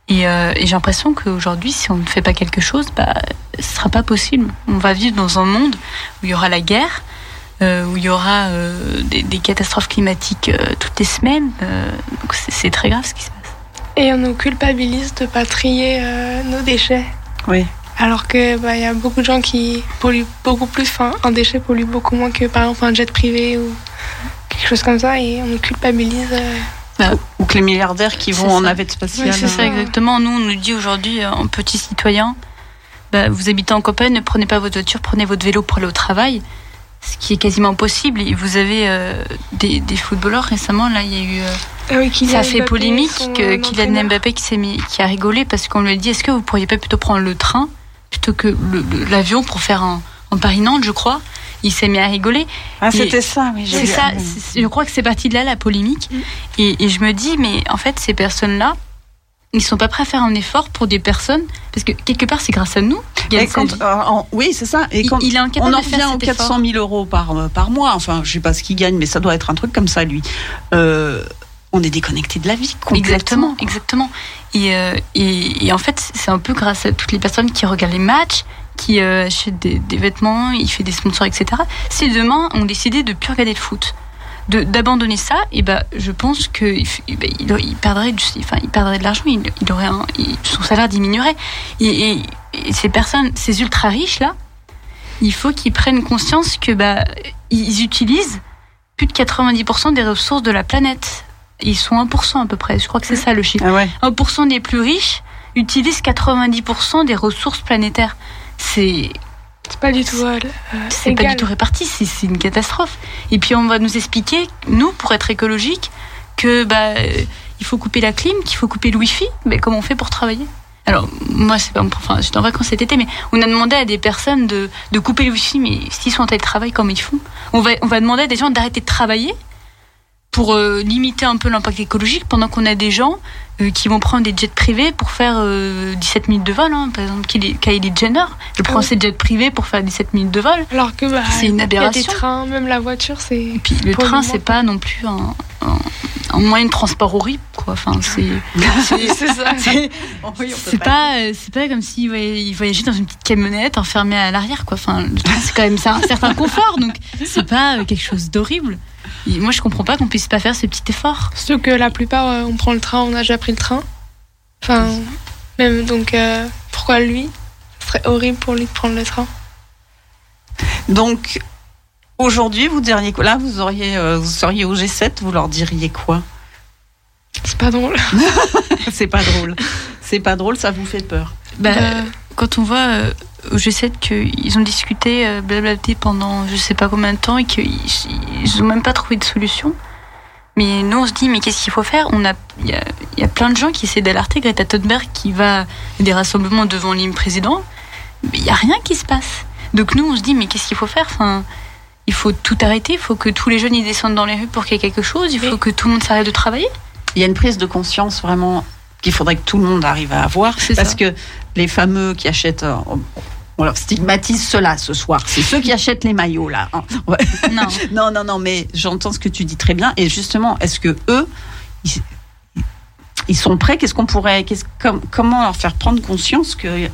Speaker 5: Et, euh, et j'ai l'impression qu'aujourd'hui, si on ne fait pas quelque chose, bah, ce sera pas possible. On va vivre dans un monde où il y aura la guerre, où il y aura des, des catastrophes climatiques toutes les semaines. donc c'est très grave ce qui se passe.
Speaker 4: Et on nous culpabilise de pas trier euh, nos déchets.
Speaker 3: Oui.
Speaker 4: Alors que bah, il y a beaucoup de gens qui polluent beaucoup plus. Enfin, un déchet pollue beaucoup moins que par exemple un jet privé ou quelque chose comme ça. Et on nous culpabilise. euh.
Speaker 3: Ou que les milliardaires qui vont en
Speaker 5: ça.
Speaker 3: navette spatiale.
Speaker 5: Oui, c'est ça, exactement. Nous, on nous dit aujourd'hui, euh, en petits citoyens, bah, vous habitez en campagne, ne prenez pas votre voiture, prenez votre vélo pour aller au travail. Ce qui est quasiment possible. Vous avez euh, des, des footballeurs récemment, là, il y a eu. euh,
Speaker 4: Ah oui, Kylian
Speaker 5: ça a fait
Speaker 4: Mbappé,
Speaker 5: polémique que Kylian. Mbappé qui, s'est mis, qui a rigolé parce qu'on lui a dit est-ce que vous pourriez pas plutôt prendre le train plutôt que l'avion pour faire un, un Paris-Nantes, je crois? Il s'est mis à rigoler.
Speaker 3: Ah, c'était ça, oui.
Speaker 5: C'est ça, c'est- je crois que c'est parti de là la polémique. Et, et je me dis, mais en fait, ces personnes-là, ils sont pas prêts à faire un effort pour des personnes, parce que quelque part, c'est grâce à nous.
Speaker 3: Et quand, euh, en- oui, c'est ça. Et
Speaker 5: Il-
Speaker 3: quand
Speaker 5: il est incapable
Speaker 3: on en revient aux
Speaker 5: cet
Speaker 3: 400 000 euros par, euh, par mois, enfin, je sais pas ce qu'il gagne, mais ça doit être un truc comme ça, lui. Euh, on est déconnecté de la vie, complètement.
Speaker 5: Exactement, exactement. Et, euh, et, et en fait, c'est un peu grâce à toutes les personnes qui regardent les matchs, qui achètent des, des vêtements, ils font des sponsors, etc. Si demain on décidait de plus regarder le foot, d'abandonner ça, et ben je pense que il, f- eh ben, il, il perdrait, du, enfin il perdrait de l'argent, il, il aurait un- son salaire diminuerait. Et, et- et ces personnes, ces ultra riches là, il faut qu'ils prennent conscience que bah ils utilisent plus de 90% des ressources de la planète. Ils sont 1% à peu près, je crois que c'est ça le chiffre.
Speaker 3: Ah ouais.
Speaker 5: 1% des plus riches utilisent 90% des ressources planétaires. C'est
Speaker 4: C'est pas du tout. euh, euh,
Speaker 5: c'est pas du tout réparti, c'est une catastrophe. Et puis on va nous expliquer, nous, pour être écologique, que bah euh, il faut couper la clim, qu'il faut couper le wifi, mais comment on fait pour travailler? Alors, moi, c'est pas, enfin, j'étais en vacances cet été, mais on a demandé à des personnes de, de couper le wifi, mais s'ils sont en télétravail, comment ils font? On va, on va demander à des gens d'arrêter de travailler pour euh, limiter un peu l'impact écologique pendant qu'on a des gens euh, qui vont prendre des jets privés pour faire euh, 17 minutes de vol. Hein. Par exemple, Kylie Jenner, elle prend
Speaker 4: oui.
Speaker 5: ses jets privés pour faire 17 minutes de vol.
Speaker 4: Alors que bah,
Speaker 5: C'est une
Speaker 4: il y a des
Speaker 5: aberration.
Speaker 4: trains, même la voiture, c'est.
Speaker 5: Et puis le train, c'est pas non plus un, un, un moyen de transport horrible, quoi. Enfin, c'est
Speaker 4: c'est ça.
Speaker 5: c'est pas euh, c'est pas comme s'il voy- voyageait dans une petite camionnette enfermée à l'arrière, quoi. Enfin, c'est quand même ça, un certain confort, donc c'est pas euh, quelque chose d'horrible. Moi, je comprends pas qu'on puisse pas faire ce petit effort.
Speaker 4: Surtout que la plupart, euh, on prend le train, on a déjà pris le train. Enfin, même donc, euh, pourquoi lui? Ce serait horrible pour lui de prendre le train.
Speaker 3: Donc, aujourd'hui, vous diriez quoi? Là, vous, auriez, euh, vous seriez au G7, vous leur diriez quoi?
Speaker 4: C'est pas drôle.
Speaker 3: C'est pas drôle. C'est pas drôle, ça vous fait peur.
Speaker 5: Bah,
Speaker 4: Euh,
Speaker 5: quand on voit au G7 qu'ils ont discuté euh, blablaté pendant je sais pas combien de temps et qu'ils ils ont même pas trouvé de solution. Mais nous, on se dit, mais qu'est-ce qu'il faut faire? On a, Il y a, il y a plein de gens qui essaient d'alerter Greta Thunberg qui va à des rassemblements devant l'hymne président. Mais il n'y a rien qui se passe. Donc nous, on se dit, mais qu'est-ce qu'il faut faire? Enfin, Il faut tout arrêter, il faut que tous les jeunes ils descendent dans les rues pour qu'il y ait quelque chose, il faut que tout le monde s'arrête de travailler.
Speaker 3: Il y a une prise de conscience vraiment qu'il faudrait que tout le monde arrive à avoir.
Speaker 5: C'est
Speaker 3: Parce
Speaker 5: ça.
Speaker 3: que les fameux qui achètent. euh, on- leur stigmatise cela ce soir. C'est ceux qui achètent les maillots là. hein. Ouais.
Speaker 5: Non.
Speaker 3: Non, non, non, mais j'entends ce que tu dis très bien. Et justement, est-ce que eux, ils, ils sont prêts? Qu'est-ce qu'on pourrait, qu'est-ce, com- comment leur faire prendre conscience que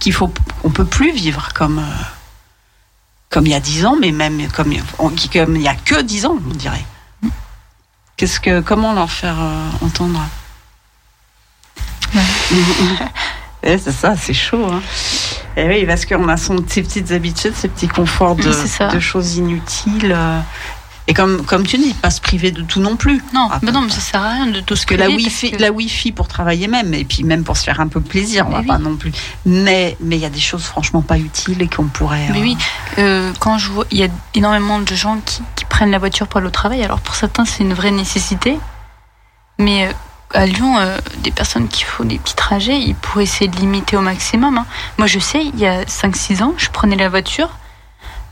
Speaker 3: qu'il faut, on peut plus vivre comme euh, comme il y a dix ans, mais même comme, on- qui- comme il y a que dix ans, on dirait. Qu'est-ce que, comment leur faire euh, entendre? Eh, c'est ça, c'est chaud. Hein. Et oui, parce qu'on a son, ses petites habitudes, ses petits conforts de, choses inutiles. euh, Et comme, comme tu dis, pas se priver de tout non plus.
Speaker 5: Non,
Speaker 3: Ah,
Speaker 5: mais non, mais ça sert à rien de tout ce
Speaker 3: que la wifi, la wifi pour travailler même, et puis même pour se faire un peu plaisir, on
Speaker 5: Mais
Speaker 3: va
Speaker 5: oui.
Speaker 3: pas non plus. Mais mais il y a des choses franchement pas utiles et qu'on pourrait.
Speaker 5: Mais
Speaker 3: euh,
Speaker 5: oui, euh, quand je vois, il y a énormément de gens qui, qui prennent la voiture pour aller au travail. Alors pour certains, c'est une vraie nécessité. Mais à Lyon, euh, des personnes qui font des petits trajets, ils pourraient essayer de limiter au maximum. hein. Moi, je sais, il y a 5-6 ans, je prenais la voiture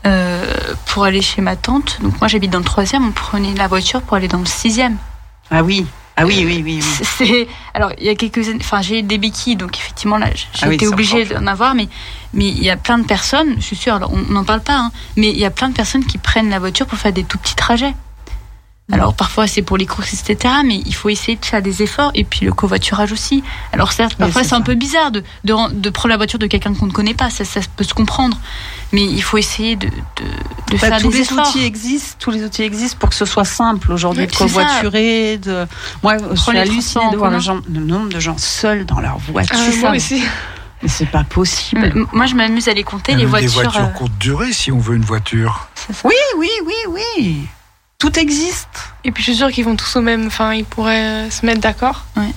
Speaker 5: euh, pour aller chez ma tante. Donc moi, j'habite dans le troisième, on prenait la voiture pour aller dans le sixième.
Speaker 3: Ah oui, ah oui, oui, oui. oui.
Speaker 5: C'est- alors il y a quelques années, enfin j'ai des béquilles donc effectivement là j'ai
Speaker 3: Ah
Speaker 5: été obligée d'en avoir mais mais il y a plein de personnes, je suis sûre, alors on n'en parle pas hein, mais il y a plein de personnes qui prennent la voiture pour faire des tout petits trajets. Alors parfois c'est pour les courses etc mais il faut essayer de faire des efforts et puis le covoiturage aussi. Alors certes parfois
Speaker 3: c'est
Speaker 5: c'est un peu bizarre de, de ren- de prendre la voiture de quelqu'un qu'on ne connaît pas ça ça peut se comprendre mais il faut essayer de de, de
Speaker 3: Bah,
Speaker 5: faire
Speaker 3: tous
Speaker 5: des
Speaker 3: les
Speaker 5: efforts.
Speaker 3: outils existent, tous les outils existent pour que ce soit simple aujourd'hui
Speaker 5: Oui,
Speaker 3: de covoiturer. De... Moi, je suis hallucinée de voir le, nombre de gens seuls dans leur voiture.
Speaker 5: C'est
Speaker 4: moi aussi.
Speaker 3: Mais c'est pas possible.
Speaker 5: M- Moi je m'amuse à les compter les voitures.
Speaker 1: des voitures
Speaker 5: euh,
Speaker 1: courte durée si on veut une voiture.
Speaker 3: Oui, oui, oui, oui. Tout existe.
Speaker 4: Et puis je suis sûre qu'ils vont tous au même. Enfin, ils pourraient euh, se mettre d'accord.
Speaker 5: Ouais.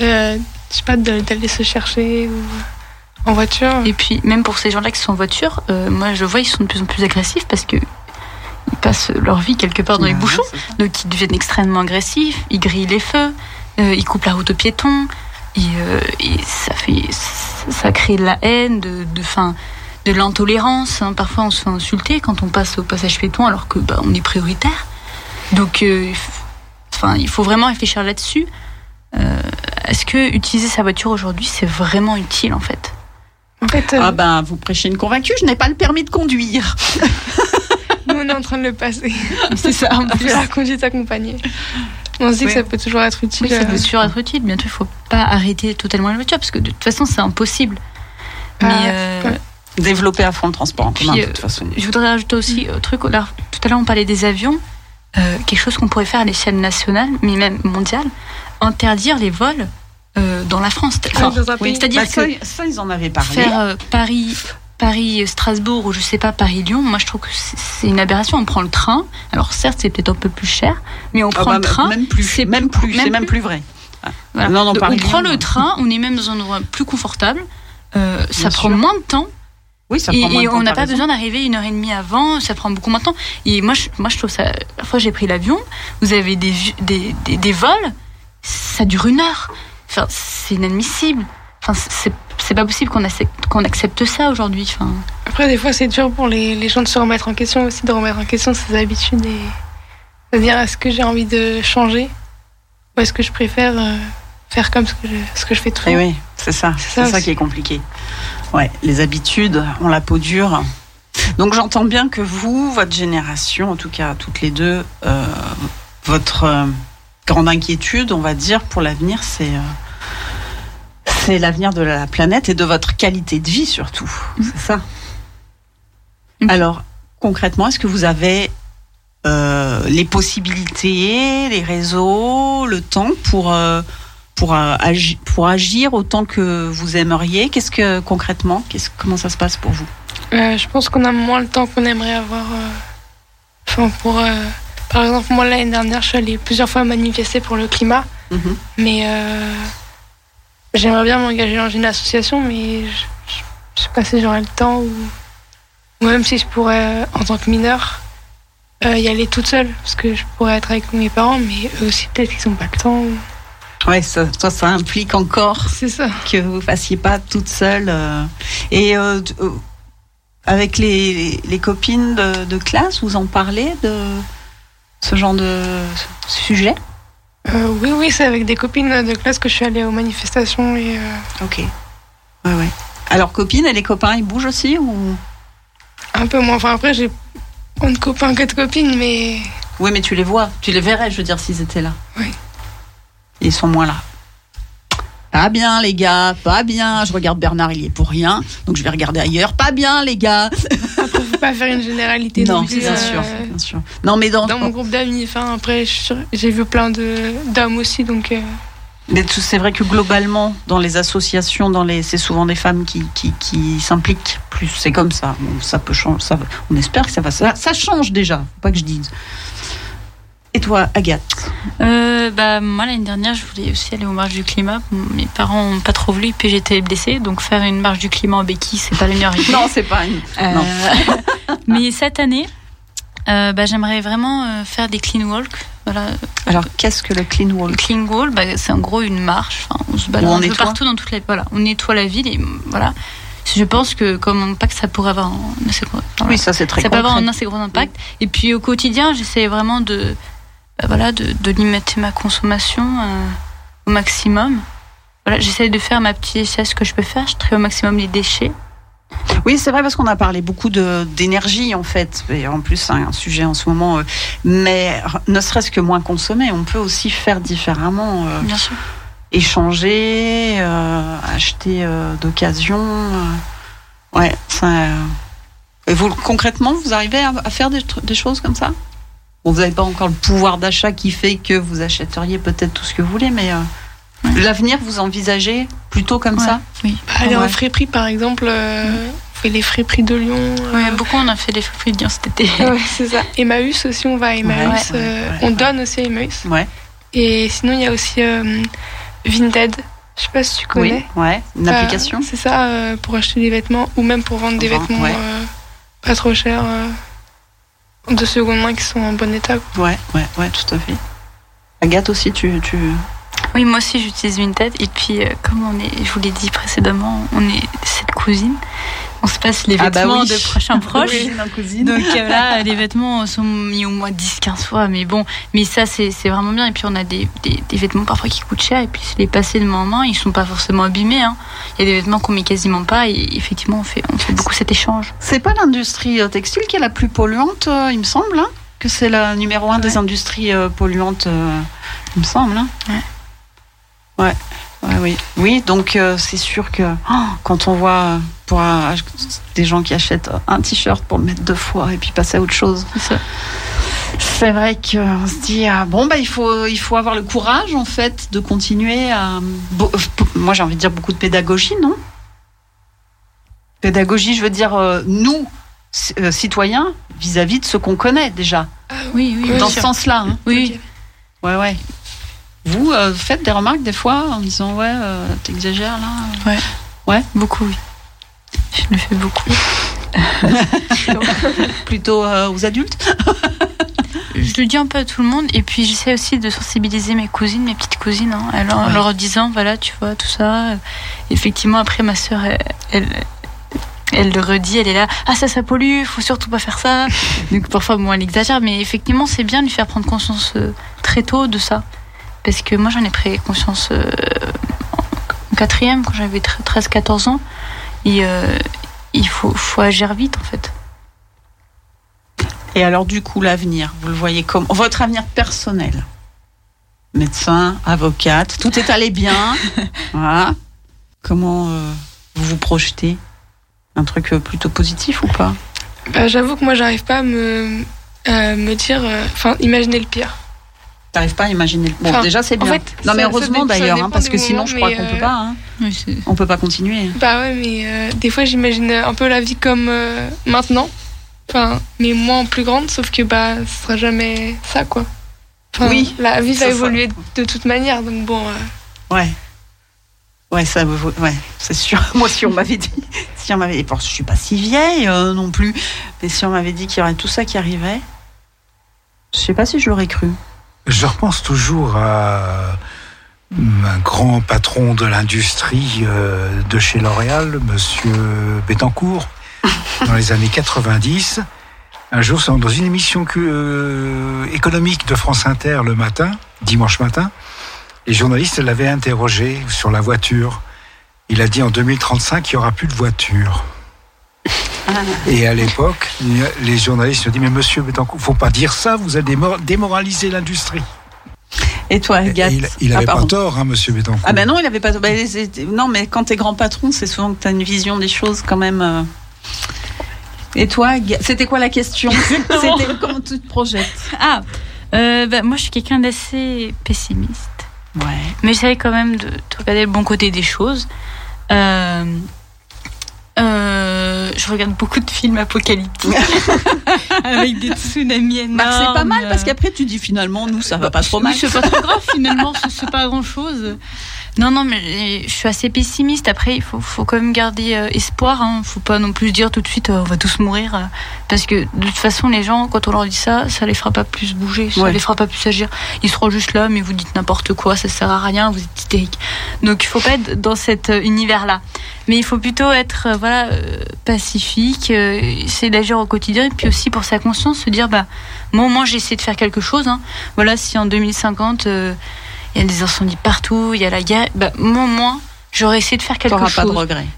Speaker 4: Euh, je sais pas, d'aller se chercher ou en voiture.
Speaker 5: Et puis, même pour ces gens-là qui sont en voiture, euh, moi je vois ils sont de plus en plus agressifs parce que ils passent leur vie quelque part dans les bouchons, donc ils deviennent extrêmement agressifs, ils grillent les feux, euh, ils coupent la route aux piétons, et, euh, et ça fait, ça crée de la haine, de, de, fin, de l'intolérance. hein. Parfois on se fait insulter quand on passe au passage piéton alors que bah, on est prioritaire. Donc, euh, il f- enfin, il faut vraiment réfléchir là-dessus. Euh, Est-ce que utiliser sa voiture aujourd'hui c'est vraiment utile en fait?
Speaker 4: En fait, euh,
Speaker 3: Ah ben, vous prêchez une convaincue, je n'ai pas le permis de conduire.
Speaker 4: nous on est en train de le passer.
Speaker 5: C'est ça. En
Speaker 4: On
Speaker 5: plus.
Speaker 4: fait la conduite accompagnée. On se dit
Speaker 3: Oui.
Speaker 4: que ça peut toujours être utile.
Speaker 5: Oui, ça peut toujours être utile. Bientôt, il faut pas arrêter totalement la voiture parce que de toute façon, c'est impossible.
Speaker 4: Ah,
Speaker 5: Mais euh.
Speaker 3: Développer à fond le transport en
Speaker 5: Puis,
Speaker 3: commun, de toute façon.
Speaker 5: je voudrais rajouter aussi un truc. Tout à l'heure, on parlait des avions. Euh, quelque chose qu'on pourrait faire à l'échelle nationale, mais même mondiale, interdire les vols euh, dans la France. Enfin,
Speaker 4: pays.
Speaker 5: C'est-à-dire
Speaker 3: Bah,
Speaker 5: que
Speaker 3: ça, ils en avaient parlé.
Speaker 5: faire euh, Paris. Paris, Strasbourg ou je sais pas Paris Lyon, moi je trouve que c'est une aberration. On prend le train. Alors certes c'est peut-être un peu plus cher, mais on
Speaker 3: Ah
Speaker 5: prend
Speaker 3: bah,
Speaker 5: le train.
Speaker 3: même plus,
Speaker 5: c'est
Speaker 3: même
Speaker 5: plus-
Speaker 3: c'est
Speaker 5: même
Speaker 3: vrai.
Speaker 5: Voilà.
Speaker 3: Non, non,
Speaker 5: Donc,
Speaker 3: Paris
Speaker 5: on prend le train, on est même dans un endroit plus confortable. ça
Speaker 3: Bien
Speaker 5: prend
Speaker 3: sûr.
Speaker 5: moins de temps
Speaker 3: Oui, ça
Speaker 5: Et,
Speaker 3: prend moins
Speaker 5: et
Speaker 3: de temps,
Speaker 5: on n'a pas
Speaker 3: raison.
Speaker 5: besoin d'arriver une heure et demie avant, ça prend beaucoup moins de temps. Et moi, je, moi, je trouve ça. Parfois, j'ai pris l'avion, vous avez des, des, des, des vols, ça dure une heure. Enfin, c'est inadmissible. Enfin, c'est c'est pas possible qu'on accepte, qu'on accepte ça aujourd'hui. Enfin,
Speaker 4: Après, des fois, c'est dur pour les, les gens de se remettre en question aussi, de remettre en question ses habitudes et de dire est-ce que j'ai envie de changer ou est-ce que je préfère euh, faire comme ce que je, ce que je fais toujours?
Speaker 3: Eh oui, c'est ça.
Speaker 4: C'est
Speaker 3: C'est
Speaker 4: ça
Speaker 3: qui est compliqué. Ouais, les habitudes, on la peau dure. Donc j'entends bien que vous, votre génération, en tout cas toutes les deux, euh, votre euh, grande inquiétude, on va dire, pour l'avenir, c'est euh, c'est l'avenir de la planète et de votre qualité de vie surtout. C'est ça.
Speaker 5: Mhm.
Speaker 3: Alors concrètement, est-ce que vous avez les possibilités, les réseaux, le temps pour pour, euh, agi- pour agir autant que vous aimeriez? Qu'est-ce que concrètement, qu'est-ce, comment ça se passe pour vous?
Speaker 4: Euh, je pense qu'on a moins le temps qu'on aimerait avoir. euh, Enfin, pour. Par exemple, moi, l'année dernière, je suis allée plusieurs fois manifester pour le climat, mais euh, j'aimerais bien m'engager dans une association, mais je, je, sais pas si j'aurai le temps ou, ou même si je pourrais, en tant que mineur, euh, y aller toute seule, parce que je pourrais être avec mes parents, mais eux aussi, peut-être qu'ils n'ont pas le temps. ou-
Speaker 3: Ouais, ça, ça implique encore
Speaker 4: ça.
Speaker 3: que vous fassiez pas toute seule. euh, et euh, euh, avec les, les copines de, de classe, vous en parlez de ce genre de sujet?
Speaker 4: Euh, oui, oui, c'est avec des copines de classe que je suis allée aux manifestations et.
Speaker 3: Ok. Ouais, ouais. Alors, copines et les copains, ils bougent aussi ou?
Speaker 4: Un peu moins. Enfin, après, j'ai moins de copains que de copines, mais
Speaker 3: Oui, mais tu les vois. Tu les verrais, je veux dire, s'ils étaient là.
Speaker 4: Oui.
Speaker 3: Ils sont moins là. Pas bien, les gars, pas bien. Je regarde Bernard, il y est pour rien. Donc je vais regarder ailleurs. Pas bien, les gars.
Speaker 4: faut pas faire une généralité.
Speaker 3: Non, bien
Speaker 4: euh,
Speaker 3: sûr, bien sûr. Non, mais dans,
Speaker 4: Dans mon groupe d'amis, enfin, après, j'ai vu plein de d'hommes aussi, donc. euh,
Speaker 3: mais c'est vrai que globalement, dans les associations, dans les, c'est souvent des femmes qui, qui, qui s'impliquent plus. C'est comme ça. Bon, ça peut changer. Ça, on espère que ça va. Ça, ça change déjà. Faut pas que je dise. Toi, Agathe
Speaker 5: Euh, bah, moi, l'année dernière, je voulais aussi aller aux marches du climat. Mes parents n'ont pas trop voulu, puis j'étais blessée. Donc, faire une marche du climat en béquille, c'est pas la meilleure idée.
Speaker 3: Non, c'est pas une.
Speaker 5: Euh,
Speaker 3: non.
Speaker 5: mais cette année, euh, bah, j'aimerais vraiment faire des clean walk. Voilà.
Speaker 3: Alors, qu'est-ce que le clean
Speaker 5: Le
Speaker 3: walk?
Speaker 5: Clean walk, bah, c'est en gros une marche. Enfin, on se balade
Speaker 3: on
Speaker 5: un peu partout dans toute la. Voilà, on nettoie la ville et voilà. Je pense que comme impact, ça pourrait avoir un assez gros. voilà.
Speaker 3: Oui, ça c'est très
Speaker 5: ça peut avoir un assez gros impact. Et puis au quotidien, j'essaie vraiment de, bah, voilà, de, de limiter ma consommation euh, au maximum. Voilà, j'essaie de faire ma petite échelle, ce que je peux faire. Je trie au maximum les déchets.
Speaker 3: Oui, c'est vrai parce qu'on a parlé beaucoup d'énergie en fait, et en plus c'est un sujet en ce moment. euh, mais ne serait-ce que moins consommer, on peut aussi faire différemment, euh,
Speaker 5: Bien sûr.
Speaker 3: échanger, euh, acheter euh, d'occasion. euh, ouais, ça. euh, Et vous concrètement, vous arrivez à, à faire des choses comme ça? Bon, Vous n'avez pas encore le pouvoir d'achat qui fait que vous achèteriez peut-être tout ce que vous voulez, mais euh, l'avenir vous envisagez plutôt comme
Speaker 5: Ouais.
Speaker 3: ça
Speaker 5: Oui.
Speaker 4: aller
Speaker 3: Ouais.
Speaker 4: en friperie, par exemple, euh, on fait les friperies de Lyon. euh,
Speaker 5: Ouais, beaucoup on a fait les fruits de Lyon cet été.
Speaker 4: ouais, c'est ça. Emmaüs aussi, on va à Emmaüs.
Speaker 3: Ouais,
Speaker 4: euh,
Speaker 3: ouais, ouais,
Speaker 4: on
Speaker 3: ouais.
Speaker 4: donne aussi à Emmaüs.
Speaker 3: Ouais.
Speaker 4: Et sinon, il y a aussi euh, Vinted. Je sais pas si tu connais.
Speaker 3: Oui, ouais, une
Speaker 4: Euh,
Speaker 3: application.
Speaker 4: C'est ça, euh, pour acheter des vêtements ou même pour vendre des vêtements
Speaker 3: ouais.
Speaker 4: euh, pas trop chers euh, de seconde main qui sont en bon état. quoi.
Speaker 3: Ouais, ouais, ouais, tout à fait. Agathe aussi, tu, tu...
Speaker 5: Oui, moi aussi j'utilise Vinted. Et puis, euh, comme on est, je vous l'ai dit précédemment, on est cette cousine. On se passe les
Speaker 3: Ah bah
Speaker 5: vêtements
Speaker 3: oui.
Speaker 5: de.
Speaker 3: Oui, ma cousine.
Speaker 5: Donc euh, là, les vêtements sont mis au moins 10-15 fois. Mais bon, mais ça, c'est vraiment bien. Et puis, on a des, des, des vêtements parfois qui coûtent cher. Et puis, les passer de main en main, ils sont pas forcément abîmés. hein. Il y a des vêtements qu'on met quasiment pas. Et effectivement, on fait, on fait beaucoup cet échange.
Speaker 3: C'est pas l'industrie euh, textile qui est la plus polluante, euh, il me semble, hein, que c'est la numéro un des industries polluantes, il me semble. Hein. Ouais. Ouais, oui. Oui, donc euh, c'est sûr que oh, quand on voit euh, pour un- des gens qui achètent un t-shirt pour le mettre deux fois et puis passer à autre chose,
Speaker 5: C'est
Speaker 3: vrai qu'on se dit ah, bon bah il faut il faut avoir le courage en fait de continuer à bo- euh, moi j'ai envie de dire beaucoup de pédagogie non? Pédagogie je veux dire euh, nous euh, citoyens vis-à-vis de ce qu'on connaît déjà.
Speaker 5: Oui, oui,
Speaker 4: Oui,
Speaker 3: dans ce sens-là hein.
Speaker 5: Oui,
Speaker 3: ouais ouais vous euh, faites des remarques des fois en disant ouais euh, t'exagères là
Speaker 5: beaucoup, oui. Je le fais beaucoup.
Speaker 3: Plutôt euh, aux adultes
Speaker 5: Je le dis un peu à tout le monde. Et puis, j'essaie aussi de sensibiliser mes cousines, mes petites cousines, hein, en leur- en
Speaker 3: Ouais.
Speaker 5: leur disant, voilà, tu vois, tout ça. Effectivement, après, ma sœur, elle, elle, elle le redit, elle est là, ah, ça, ça pollue, faut surtout pas faire ça. Donc, parfois, bon, elle exagère, mais effectivement, c'est bien de lui faire prendre conscience euh, très tôt de ça. Parce que moi, j'en ai pris conscience euh, en quatrième, quand j'avais 13-14 ans. Et euh, il faut, faut agir vite, en fait.
Speaker 3: Et alors, du coup, l'avenir, vous le voyez comme votre avenir personnel? Médecin, avocate, tout est allé bien. voilà. Comment euh, vous vous projetez? Un truc plutôt positif ou pas?
Speaker 4: Bah, J'avoue que moi, j'arrive pas à me, à me dire. euh, Enfin, imaginer le pire.
Speaker 3: T'arrives pas à imaginer le. Bon,
Speaker 4: Enfin,
Speaker 3: déjà, c'est
Speaker 4: en
Speaker 3: bien.
Speaker 4: fait,
Speaker 3: non, mais
Speaker 4: ça-
Speaker 3: heureusement d'ailleurs, hein, parce que sinon,
Speaker 4: moment,
Speaker 3: je crois qu'on
Speaker 4: euh,
Speaker 3: peut pas. hein.
Speaker 5: Oui,
Speaker 3: On peut pas continuer.
Speaker 4: Bah ouais, mais euh, des fois, j'imagine un peu la vie comme euh, maintenant. Enfin, mais moins en plus grande, sauf que bah, ce sera jamais ça, quoi. Enfin,
Speaker 3: Oui,
Speaker 4: La vie va
Speaker 3: ça.
Speaker 4: évoluer de toute manière, donc bon. euh,
Speaker 3: Ouais. Ouais, ça, ouais, c'est sûr. Moi, si on m'avait dit, si on m'avait, bon, je suis pas si vieille euh, non plus, mais si on m'avait dit qu'il y aurait tout ça qui arrivait, je sais pas si je l'aurais cru.
Speaker 1: Je repense toujours à un grand patron de l'industrie euh, de chez L'Oréal, Monsieur Bettencourt, dans les années 90. Un jour, dans une émission euh, économique de France Inter le matin, dimanche matin, les journalistes l'avaient interrogé sur la voiture. Il a dit en 2035, il n'y aura plus de voiture. Et à l'époque, les journalistes se disent Mais monsieur Bettencourt, faut pas dire ça, vous allez démor- démoraliser l'industrie.
Speaker 3: Et toi,
Speaker 1: Et
Speaker 3: Agathe
Speaker 1: il, il
Speaker 3: Ah,
Speaker 1: avait pas tort, hein, monsieur Bettencourt.
Speaker 3: Ah ben non, il avait pas. les- les- non, mais quand t'es grand patron, c'est souvent que t'as une vision des choses quand même. euh. Et toi, c'était quoi la question C'était comment tu te projettes
Speaker 5: Ah, euh, bah, moi je suis quelqu'un d'assez pessimiste.
Speaker 3: Ouais.
Speaker 5: Mais j'essaie quand même de, de regarder le bon côté des choses. Euh, euh, je regarde beaucoup de films apocalyptiques avec des tsunamis énormes.
Speaker 3: Bah, c'est pas mal parce qu'après tu dis finalement nous ça va pas trop
Speaker 5: oui,
Speaker 3: mal.
Speaker 5: c'est pas trop grave finalement, c'est pas grand chose. Non, non, mais je suis assez pessimiste. Après, il faut, faut quand même garder euh, espoir. Hein. Faut pas non plus dire tout de suite euh, on va tous mourir. euh, parce que de toute façon, les gens, quand on leur dit ça, ça les fera pas plus bouger, ça
Speaker 3: Ouais.
Speaker 5: les fera pas plus agir. Ils seront juste là, mais vous dites n'importe quoi, ça sert à rien, vous êtes hystérique. Donc il faut pas être dans cet univers-là. Mais il faut plutôt être voilà pacifique, essayer d'agir au quotidien et puis aussi pour sa conscience se dire bah moi au moins j'ai essayé de faire quelque chose. Hein. Voilà si en 2050 euh, il y a des incendies partout, il y a la guerre, bah moi moins j'aurais essayé de faire quelque chose.
Speaker 3: pas de.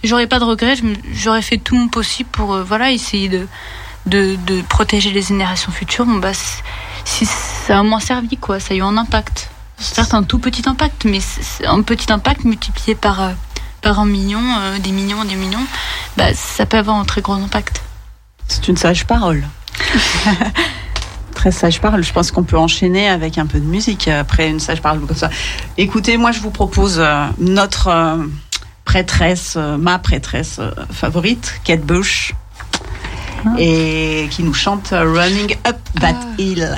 Speaker 5: J'aurais pas de me- j'aurais fait tout mon possible pour euh, voilà essayer de, de de protéger les générations futures. Bon bah si ça a au moins servi quoi, ça a eu un impact. Certes un tout petit impact, mais un petit impact multiplié par euh, par un million, euh, des millions, des millions, bah ça peut avoir un très gros impact.
Speaker 3: C'est une sage parole. Très sage parole. Je pense qu'on peut enchaîner avec un peu de musique après une sage parole comme ça. Écoutez, moi je vous propose euh, notre euh, prêtresse, euh, ma prêtresse euh, favorite, Kate Bush, et qui nous chante euh, Running Up That
Speaker 4: Ah.
Speaker 3: Hill.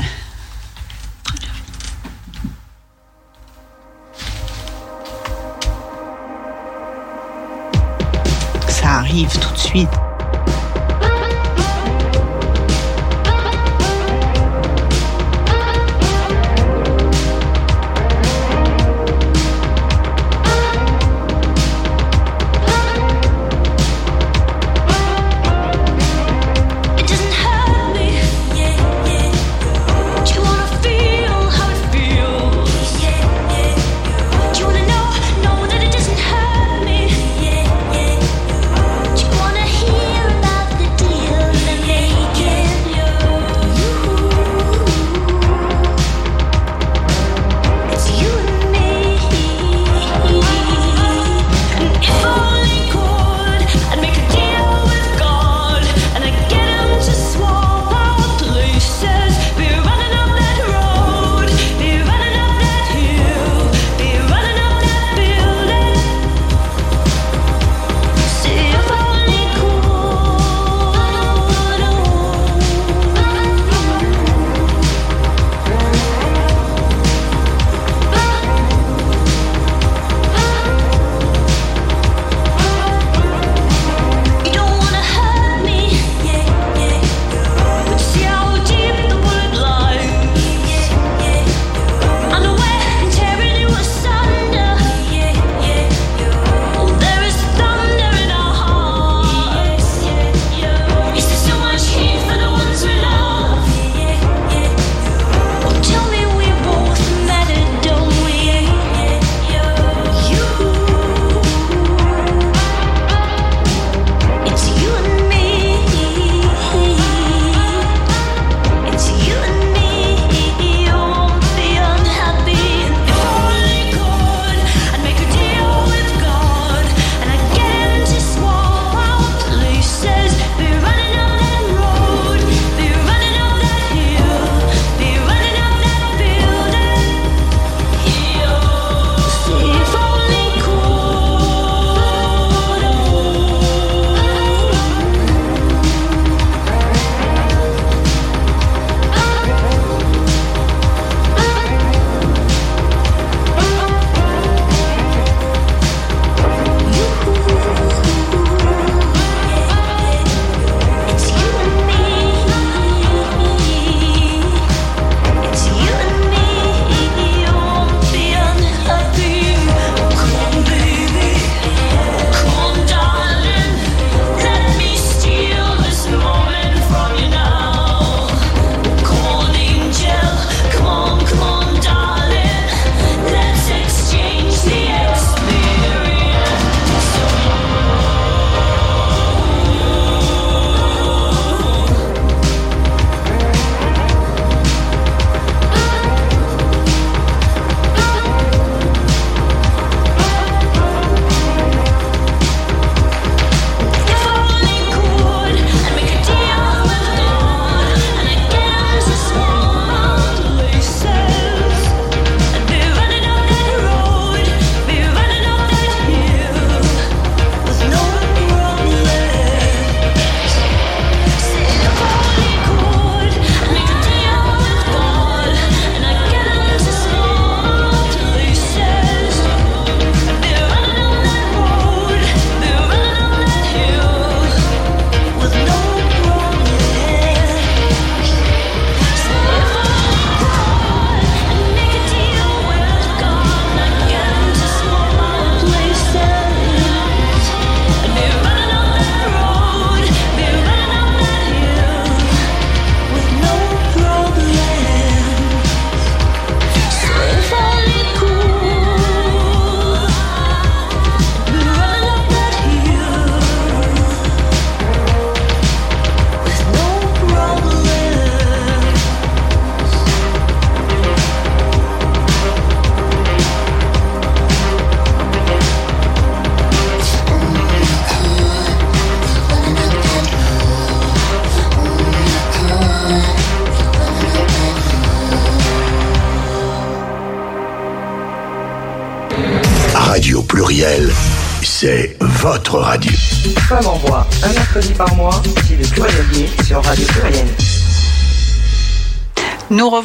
Speaker 3: Ça arrive tout de suite.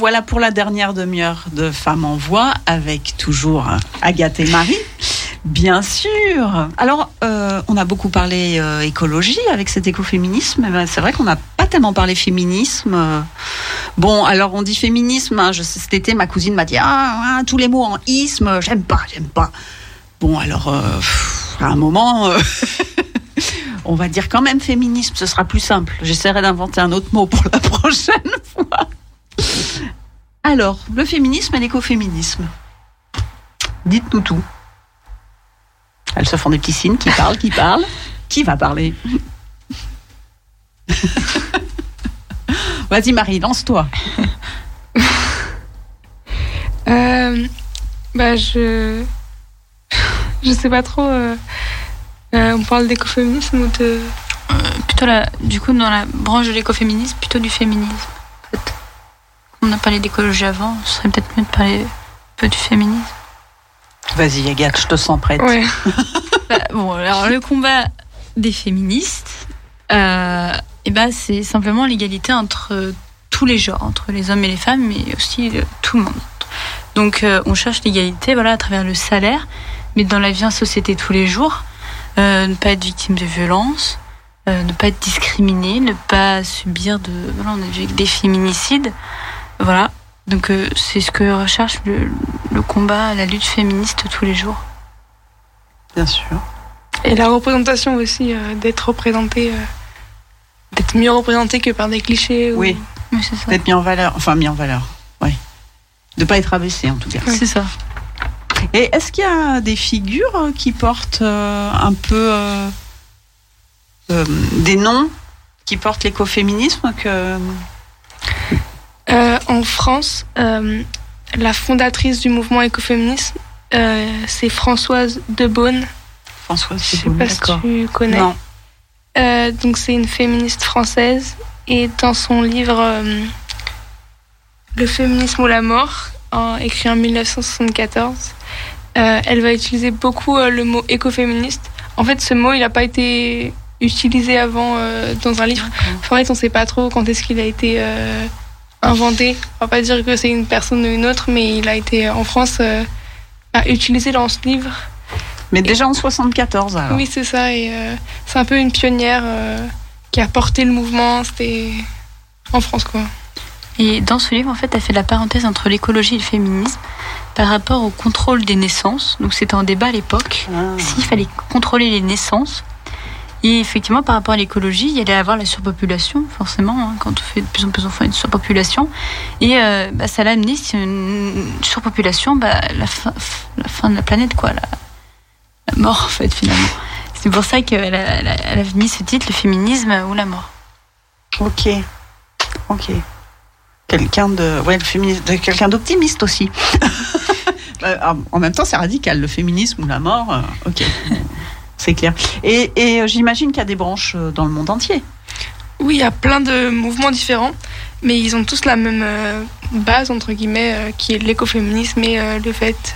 Speaker 3: Revoilà pour la dernière demi-heure de Femmes en Voix avec toujours Agathe et Marie. Bien sûr. Alors, euh, on a beaucoup parlé euh, écologie avec cet écoféminisme. Eh ben, c'est vrai qu'on n'a pas tellement parlé féminisme. Euh, Bon, alors on dit féminisme. hein, je cet été, ma cousine m'a dit ah, ah, tous les mots en isme, j'aime pas, j'aime pas. Bon, alors à un moment, on va dire quand même féminisme. Ce sera plus simple. J'essaierai d'inventer un autre mot pour la prochaine fois. Alors, le féminisme et l'écoféminisme. Dites-nous tout. Elles se font des petits signes, qui parlent, qui parlent. Qui va parler? Vas-y Marie, lance-toi.
Speaker 4: Euh, bah, je. Je sais pas trop. euh, euh, on parle d'écoféminisme ou de.
Speaker 5: Plutôt la, du coup, dans la branche de l'écoféminisme, plutôt du féminisme. On a parlé d'écologie avant, ce serait peut-être mieux de parler un peu du féminisme.
Speaker 3: Vas-y Agathe, je te sens prête.
Speaker 4: Ouais.
Speaker 5: Bah, bon, alors le combat des féministes, euh, eh ben, c'est simplement l'égalité entre tous les genres, entre les hommes et les femmes, mais aussi euh, tout le monde. Donc euh, on cherche l'égalité voilà, à travers le salaire, mais dans la vie en société tous les jours, euh, ne pas être victime de violences, euh, ne pas être discriminé, ne pas subir de... Voilà, on a vu des féminicides. Voilà. Donc euh, c'est ce que recherche le, le combat, la lutte féministe tous les jours.
Speaker 3: Bien sûr.
Speaker 4: Et la représentation aussi, euh, d'être représenté. euh, d'être mieux représenté que par des clichés. ou-
Speaker 3: Oui,
Speaker 5: Oui, c'est ça.
Speaker 3: d'être mis en valeur. Enfin, mis en valeur. Oui. De pas être abaissé en tout cas.
Speaker 5: C'est ça.
Speaker 3: Et est-ce qu'il y a des figures qui portent euh, un peu euh, euh, des noms qui portent l'écoféminisme que
Speaker 4: Euh, en France, euh, la fondatrice du mouvement écoféminisme, euh, c'est Françoise de Beaune.
Speaker 3: Françoise
Speaker 4: Je sais pas si tu connais.
Speaker 3: Non.
Speaker 4: Donc c'est une féministe française et dans son livre Le féminisme ou la mort, en- écrit en 1974, euh, elle va utiliser beaucoup le mot écoféministe. En fait, ce mot, il n'a pas été utilisé avant dans un livre. Enfin, en fait, on ne sait pas trop quand est-ce qu'il a été inventé. On va pas dire que c'est une personne ou une autre, mais il a été en France euh, bah, utilisé dans ce livre.
Speaker 3: Mais déjà en 74 alors.
Speaker 4: Oui, c'est ça. Et euh, c'est un peu une pionnière euh, qui a porté le mouvement. C'était en France, quoi.
Speaker 5: Et dans ce livre, en fait, elle fait la parenthèse entre l'écologie et le féminisme par rapport au contrôle des naissances. Donc c'était en débat à l'époque.
Speaker 3: Ah.
Speaker 5: S'il fallait contrôler les naissances. Et effectivement, par rapport à l'écologie, il y allait avoir la surpopulation, forcément, hein, quand on fait de plus en plus a une surpopulation. Et euh, bah, ça l'a amené, c'est une surpopulation, bah, la, fin, de la planète, quoi, la, mort, en fait, finalement. C'est pour ça qu'elle a, elle mis ce titre, le féminisme ou la mort.
Speaker 3: Ok. Ok. Quelqu'un de, ouais, de- quelqu'un d'optimiste aussi. Bah, en même temps, c'est radical, le féminisme ou la mort. euh, ok. C'est clair. Et, et euh, j'imagine qu'il y a des branches euh, dans le monde entier.
Speaker 4: Oui, il y a plein de mouvements différents, mais ils ont tous la même euh, base, entre guillemets, euh, qui est l'écoféminisme et euh, le fait,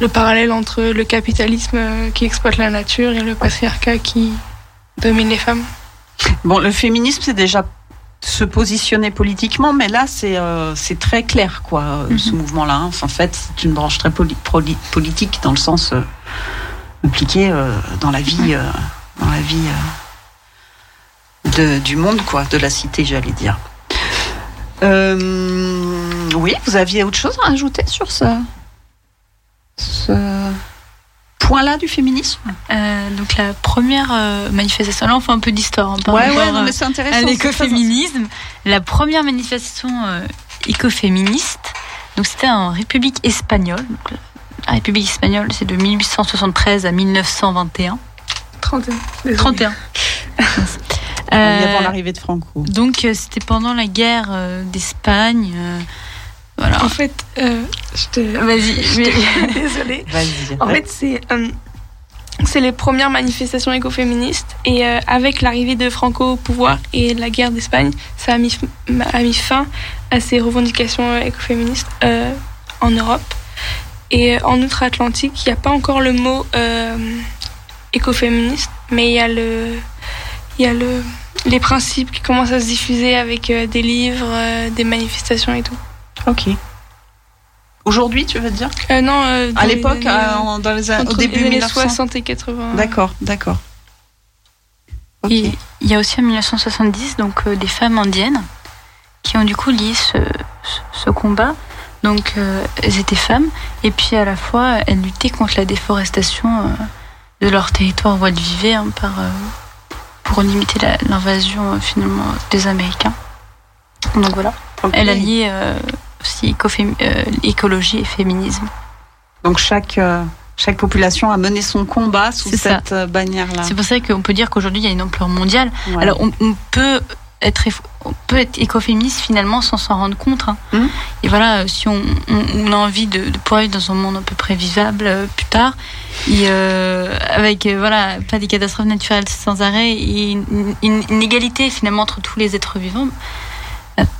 Speaker 4: le parallèle entre le capitalisme qui exploite la nature et le patriarcat qui domine les femmes.
Speaker 3: Bon, le féminisme, c'est déjà se positionner politiquement, mais là, c'est euh, très clair, quoi, ce mouvement-là. hein. En fait, c'est une branche très poli- politique dans le sens euh, impliqué euh, dans la vie, euh, dans la vie euh, de- du monde, quoi, de la cité, j'allais dire. Euh, oui, vous aviez autre chose à ajouter sur ce, ce point-là du féminisme?
Speaker 5: Euh, donc la première euh, manifestation, là on fait un peu d'histoire hein, par
Speaker 3: Ouais,
Speaker 5: rapport,
Speaker 3: ouais, non, mais c'est intéressant.
Speaker 5: à l'écoféminisme. La première manifestation écoféministe, donc c'était en République espagnole. Donc, la République espagnole, c'est de 1873 à 1921.
Speaker 4: 31. désolée.
Speaker 5: 31.
Speaker 3: très-
Speaker 5: Euh,
Speaker 3: avant l'arrivée de Franco.
Speaker 5: donc euh, c'était pendant la guerre euh, d'Espagne. euh, voilà.
Speaker 4: En fait, euh, je te...
Speaker 5: Vas-y.
Speaker 4: je Désolée.
Speaker 3: Vas-y.
Speaker 4: En fait, c'est euh, c'est les premières manifestations écoféministes et euh, avec l'arrivée de Franco au pouvoir et la guerre d'Espagne, ça a mis, a mis fin à ces revendications écoféministes euh, en Europe. Et en outre-Atlantique, il n'y a pas encore le mot euh, écoféministe, mais il y a le, il y a le, les principes qui commencent à se diffuser avec euh, des livres, euh, des manifestations et tout.
Speaker 3: Ok. Aujourd'hui, tu veux dire?
Speaker 4: Euh, non, euh,
Speaker 3: À l'époque, euh, dans les, au début
Speaker 4: les années
Speaker 3: 1900
Speaker 4: 60 et 80.
Speaker 3: D'accord, d'accord. Ok.
Speaker 5: Et il y a aussi en 1970 donc euh, des femmes indiennes qui ont du coup lié ce, ce, ce combat. Donc euh, elles étaient femmes et puis à la fois elles luttaient contre la déforestation euh, de leur territoire où elles vivaient hein, par, euh, pour limiter l'invasion finalement des Américains. Donc voilà. Elle a lié euh, aussi euh, écologie et féminisme.
Speaker 3: Donc chaque, euh, chaque population a mené son combat sous cette bannière-là.
Speaker 5: C'est pour ça qu'on peut dire qu'aujourd'hui il y a une ampleur mondiale.
Speaker 3: Ouais.
Speaker 5: Alors on, on peut être on peut être écoféministe finalement sans s'en rendre compte. hein.
Speaker 3: Mhm.
Speaker 5: Et voilà, euh, si on, on- on a envie de, de pouvoir vivre dans un monde à peu près vivable euh, plus tard, et euh, avec euh, voilà pas des catastrophes naturelles sans arrêt et une, une- une égalité finalement entre tous les êtres vivants,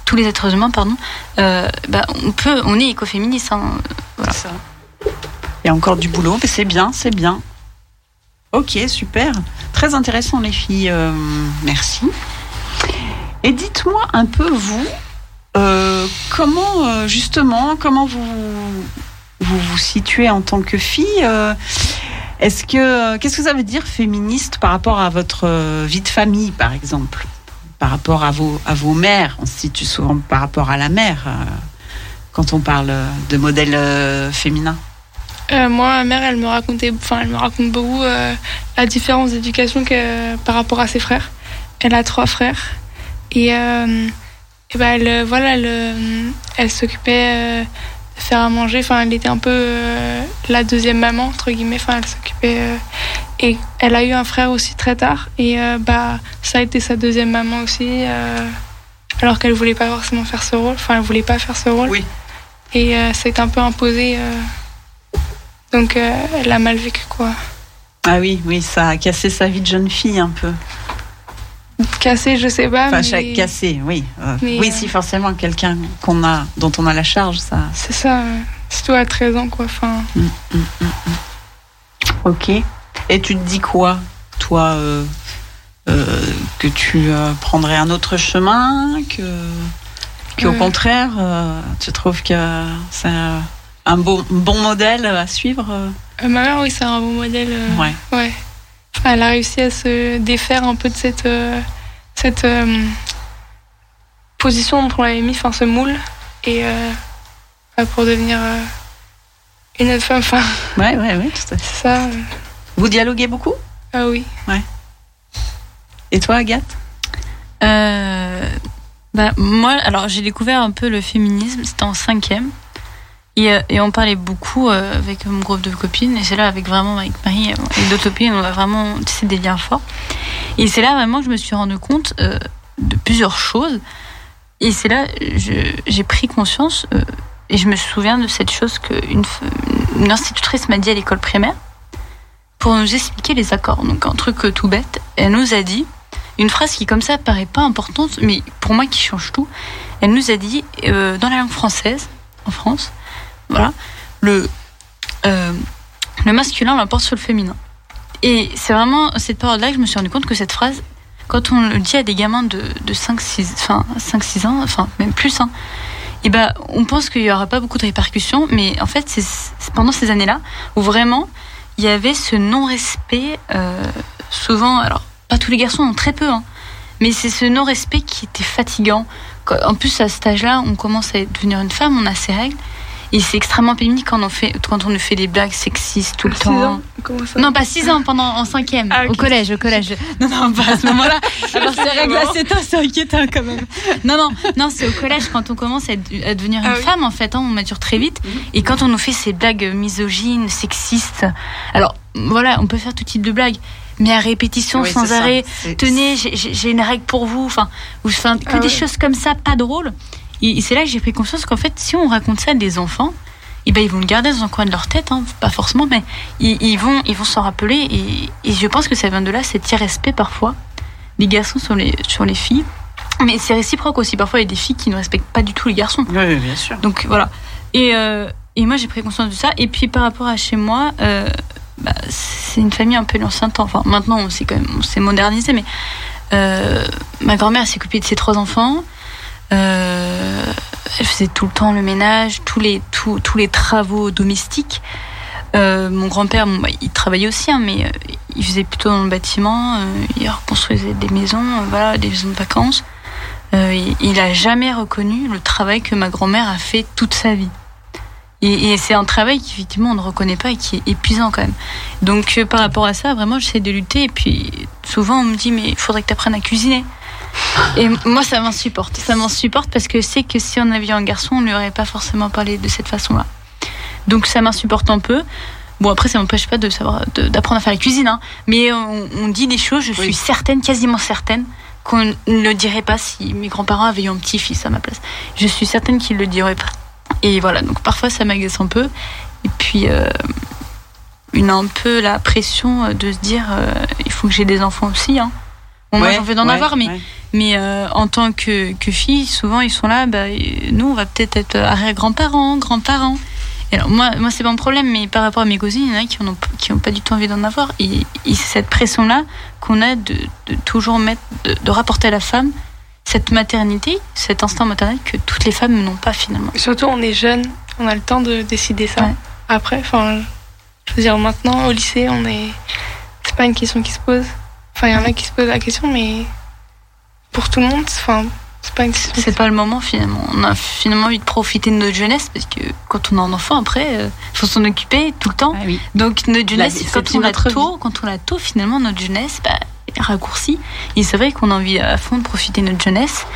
Speaker 5: tous les êtres humains pardon, bah, on peut, on est écoféministe. hein. Voilà.
Speaker 3: Il y a encore du boulot, mais c'est bien, c'est bien. Ok, super. Très intéressant, les filles. merci. Et dites-moi un peu, vous, euh, comment, euh, justement, comment vous, vous vous situez en tant que fille euh, Est-ce que, qu'est-ce que ça veut dire féministe par rapport à votre vie de famille, par exemple? Par rapport à vos, à vos mères On se situe souvent par rapport à la mère quand on parle de modèle euh, féminin?
Speaker 4: Moi, ma mère, elle me racontait, enfin, elle me raconte beaucoup la différence d'éducation que par rapport à ses frères. Elle a trois frères et, euh, et ben elle, voilà, elle, elle s'occupait euh, de faire à manger. Enfin, elle était un peu euh, la deuxième maman entre guillemets. Enfin, elle s'occupait et elle a eu un frère aussi très tard et bah ça a été sa deuxième maman aussi. alors qu'elle voulait pas forcément faire ce rôle. Enfin, elle voulait pas faire ce rôle.
Speaker 3: Oui.
Speaker 4: Et ça a été un peu imposé. donc elle a mal vécu quoi.
Speaker 3: Ah oui, oui, ça a cassé sa vie de jeune fille un peu.
Speaker 4: Cassé, je sais pas.
Speaker 3: Enfin,
Speaker 4: mais
Speaker 3: chaque cassé, oui. Euh,
Speaker 4: Mais,
Speaker 3: oui,
Speaker 4: euh,
Speaker 3: si forcément quelqu'un qu'on a, dont on a la charge, ça.
Speaker 4: C'est ça. Surtout à 13 ans quoi. Enfin,
Speaker 3: Ok. Et tu te dis quoi, toi, euh, euh, que tu prendrais un autre chemin, que, que au
Speaker 4: Ouais.
Speaker 3: contraire, tu trouves que c'est un bon, bon modèle à suivre
Speaker 4: ma mère oui c'est un bon modèle.
Speaker 3: Ouais.
Speaker 4: Ouais. Elle a réussi à se défaire un peu de cette euh, cette euh, position dont on l'avait mis, enfin ce moule et euh, bah, pour devenir euh, une autre femme. Enfin,
Speaker 3: Ouais, ouais, ouais, tout à fait.
Speaker 4: c'est ça. euh,
Speaker 3: Vous dialoguez beaucoup?
Speaker 4: Ah oui.
Speaker 3: Et toi, Agathe?
Speaker 5: Euh, bah, moi, alors j'ai découvert un peu le féminisme, c'était en cinquième. Et, euh, et on parlait beaucoup euh, avec mon groupe de copines. Et c'est là, avec vraiment, avec Marie euh, et d'autres copines, on a vraiment tissé des liens forts. Et c'est là vraiment je me suis rendu compte de plusieurs choses. Et c'est là j'ai pris conscience. et je me souviens de cette chose qu'une une institutrice m'a dit à l'école primaire pour nous expliquer les accords. Donc un truc tout bête. Elle nous a dit une phrase qui comme ça paraît pas importante, mais pour moi qui change tout. Elle nous a dit dans la langue française, en France, voilà, le euh, le masculin l'emporte sur le féminin. Et c'est vraiment cette période-là que je me suis rendu compte que cette phrase, quand on le dit à des gamins de, de 5, 6, enfin, 5, 6 ans, enfin même plus, hein, et ben, on pense qu'il n'y aura pas beaucoup de répercussions, mais en fait, c'est pendant ces années-là où vraiment il y avait ce non-respect, euh, souvent, alors pas tous les garçons ont très peu, hein, mais c'est ce non-respect qui était fatigant. En plus, à cet âge-là, on commence à devenir une femme, on a ses règles. Et c'est extrêmement pénible quand on, fait, quand on nous fait des blagues sexistes tout le
Speaker 4: Six
Speaker 5: temps.
Speaker 4: ans Comment ça
Speaker 5: Non, pas 6 ans, pendant en cinquième,
Speaker 4: Ah, ok.
Speaker 5: au collège, au collège. Non, non, pas à ce moment-là. Alors, ces règles-là, c'est un- c'est inquiétant quand même. Non, non, non, c'est au collège quand on commence à, à devenir une
Speaker 4: Ah oui.
Speaker 5: femme, en fait, hein, on mature très vite. Et quand on nous fait ces blagues misogynes, sexistes, alors, voilà, on peut faire tout type de blagues, mais à répétition,
Speaker 3: Oui,
Speaker 5: sans arrêt, tenez, j'ai- une règle pour vous, enfin, ou enfin, que
Speaker 4: Ah
Speaker 5: des
Speaker 4: ouais.
Speaker 5: choses comme ça, pas drôles. Et, c'est là que j'ai pris conscience qu'en fait, si on raconte ça à des enfants, eh ben, ils vont le garder dans un coin de leur tête, hein, pas forcément, mais ils, ils vont ils vont s'en rappeler. Et, et je pense que ça vient de là, cet irrespect parfois des garçons sur les, sur les filles. Mais c'est réciproque aussi. Parfois, il y a des filles qui ne respectent pas du tout les garçons.
Speaker 3: Oui, bien sûr.
Speaker 5: Donc voilà. Et, euh, et moi, j'ai pris conscience de ça. Et puis, par rapport à chez moi, euh, bah, c'est une famille un peu l'ancien temps. Enfin, maintenant, on s'est quand même, on s'est modernisé, mais euh, ma grand-mère s'est occupée de ses trois enfants. Euh, elle faisait tout le temps le ménage, tous les, tous, tous les travaux domestiques. Euh, mon grand-père, bah, il travaillait aussi, hein, mais euh, il faisait plutôt dans le bâtiment. euh, il reconstruisait des maisons, euh, voilà, des maisons de vacances. Euh, il- il a jamais reconnu le travail que ma grand-mère a fait toute sa vie. Et, c'est un travail qu'effectivement on ne reconnaît pas et qui est épuisant quand même. Donc euh, par rapport à ça, vraiment j'essaie de lutter. Et puis souvent on me dit mais il faudrait que tu apprennes à cuisiner. Et moi ça m'insupporte. Ça m'insupporte parce que c'est que si on avait eu un garçon, on ne lui aurait pas forcément parlé de cette façon-là. Donc ça m'insupporte un peu. Bon après ça m'empêche pas de savoir d'apprendre à faire la cuisine, hein. mais on, on dit des choses. Je suis certaine, quasiment certaine, qu'on ne le dirait pas si mes grands-parents avaient eu un petit-fils à ma place. Je suis certaine qu'ils le diraient pas. Et voilà, donc parfois ça m'agace un peu. Et puis, euh, une un peu la pression de se dire euh, il faut que j'ai des enfants aussi. Hein. Bon, moi j'en veux d'en
Speaker 3: ouais,
Speaker 5: avoir, mais,
Speaker 3: ouais.
Speaker 5: mais euh, en tant que, que fille, souvent ils sont là, bah, nous on va peut-être être arrière-grands-parents, grands-parents. Et alors moi, moi c'est pas un problème, mais par rapport à mes cousines, il y en a qui ont, qui ont pas du tout envie d'en avoir. Et, et c'est cette pression-là qu'on a de, de toujours mettre, de, de rapporter à la femme cette maternité, cet instinct maternel que toutes les femmes n'ont pas finalement.
Speaker 4: Surtout, on est jeune, on a le temps de décider ça.
Speaker 5: Ouais.
Speaker 4: Après, enfin, je veux dire, maintenant, au lycée, on est. C'est pas une question qui se pose. Enfin, il y en a qui se posent la question, mais pour tout le monde, enfin, c'est pas une question.
Speaker 5: C'est pas le moment finalement. On a finalement envie de profiter de notre jeunesse parce que quand on a un enfant après, il faut s'en occuper tout le temps.
Speaker 3: Ah oui.
Speaker 5: Donc notre jeunesse,
Speaker 3: vie,
Speaker 5: quand on
Speaker 3: notre
Speaker 5: tôt, quand on l'a tôt, finalement notre jeunesse bah, est raccourcie. Et c'est vrai qu'on a envie à fond de profiter de notre jeunesse,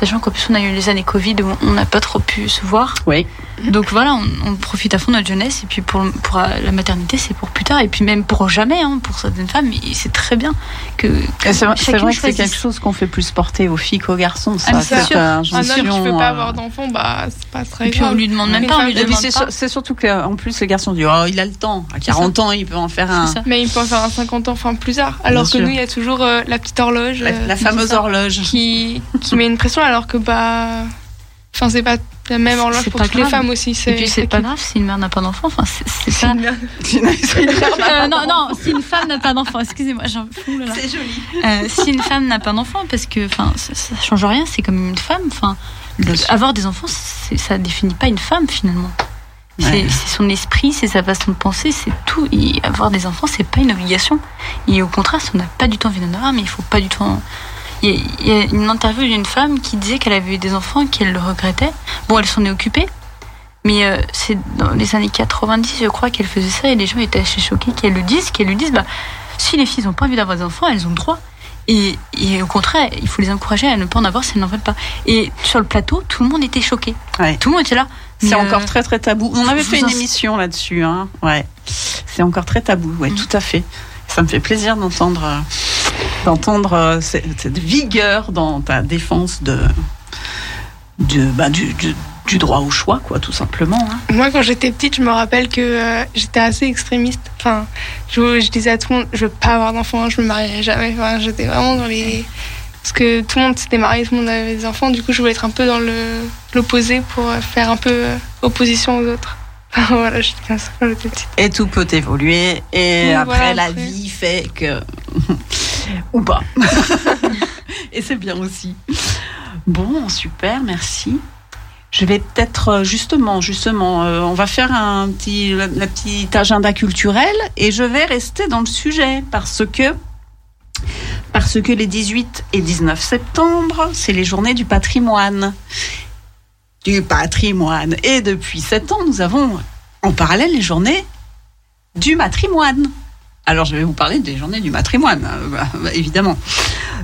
Speaker 5: sachant qu'en plus on a eu les années Covid où on n'a pas trop pu se voir.
Speaker 3: Oui.
Speaker 5: Donc voilà, on, on profite à fond de notre jeunesse et puis pour, pour euh, la maternité c'est pour plus tard et puis même pour jamais hein, pour certaines femmes. C'est très bien que, que
Speaker 3: C'est vrai, que c'est quelque chose qu'on fait plus porter aux filles qu'aux garçons. Ça,
Speaker 5: Ah, c'est sûr.
Speaker 4: Un homme qui veut pas
Speaker 3: euh,
Speaker 4: avoir d'enfant, bah, c'est pas très
Speaker 5: Et puis
Speaker 4: grave.
Speaker 5: on lui demande même pas,
Speaker 3: c'est
Speaker 5: pas.
Speaker 3: sur- c'est surtout qu'en plus les garçons disent oh il a le temps à 40 ans il peut en faire un.
Speaker 4: Mais il peut en faire un 50 ans, enfin plus tard. Alors
Speaker 3: Bien
Speaker 4: que
Speaker 3: sûr.
Speaker 4: nous, il y a toujours euh, la petite horloge
Speaker 3: la,
Speaker 4: euh,
Speaker 3: la fameuse horloge.
Speaker 4: qui, qui met une pression, alors que bah. Enfin, c'est pas la même horloge
Speaker 5: C'est
Speaker 4: pour
Speaker 5: pas
Speaker 4: toutes les femmes aussi.
Speaker 5: Et puis c'est pas grave si une mère n'a pas d'enfant. Enfin, c'est ça.
Speaker 4: une.
Speaker 5: Euh, non, non, si une femme n'a pas d'enfant, excusez-moi, j'en fous là.
Speaker 3: C'est joli.
Speaker 5: Euh, si une femme n'a pas d'enfant, parce que enfin, ça, ça change rien, c'est comme une femme. Enfin, avoir des enfants, ça définit pas une femme finalement. C'est
Speaker 3: Ouais.
Speaker 5: c'est son esprit, c'est sa façon de penser, c'est tout. Et avoir des enfants, c'est pas une obligation. Et au contraire, si on n'a pas du tout envie d'en avoir, mais il faut pas du tout. en- Il y, a, il y a une interview d'une femme qui disait qu'elle avait eu des enfants et qu'elle le regrettait. Bon, elle s'en est occupée, mais euh, c'est dans les années 90, je crois, qu'elle faisait ça et les gens étaient assez choqués qu'elle le dise, qu'elle lui dise, bah, si les filles n'ont pas envie d'avoir des enfants, elles ont le droit. Et, et au contraire, il faut les encourager à ne pas en avoir si elles n'en veulent pas. Et sur le plateau, tout le monde était choqué.
Speaker 3: Ouais.
Speaker 5: Tout le monde était là.
Speaker 3: C'est encore
Speaker 5: euh,
Speaker 3: très très tabou. On avait fait une
Speaker 5: en-
Speaker 3: émission là-dessus. Hein. Ouais. C'est encore très tabou. Ouais,
Speaker 5: Mm.
Speaker 3: tout à fait. Ça me fait plaisir d'entendre euh, d'entendre euh, cette, cette vigueur dans ta défense de, de bah, du, du, du droit au choix, quoi, tout simplement. hein.
Speaker 4: Moi, quand j'étais petite, je me rappelle que euh, j'étais assez extrémiste. Enfin, je, je disais à tout le monde, je veux pas avoir d'enfants, je me marierai jamais. Enfin, j'étais vraiment dans les. Parce que tout le monde s'était marié, tout le monde avait des enfants. Du coup, je voulais être un peu dans l'opposé pour euh, faire un peu opposition aux autres. Voilà, j'étais comme ça quand j'étais petite.
Speaker 3: Et tout peut évoluer. Et après,
Speaker 4: voilà,
Speaker 3: la vie fait que. Ou pas. et c'est bien aussi. Bon, super, merci. Je vais peut-être euh, justement, justement, euh, on va faire un petit, la, petite agenda culturel et je vais rester dans le sujet parce que parce que les 18 et 19 septembre, c'est les journées du patrimoine. Du patrimoine. Et depuis 7 ans, nous avons en parallèle les journées du matrimoine. Alors, je vais vous parler des journées du matrimoine, euh, évidemment.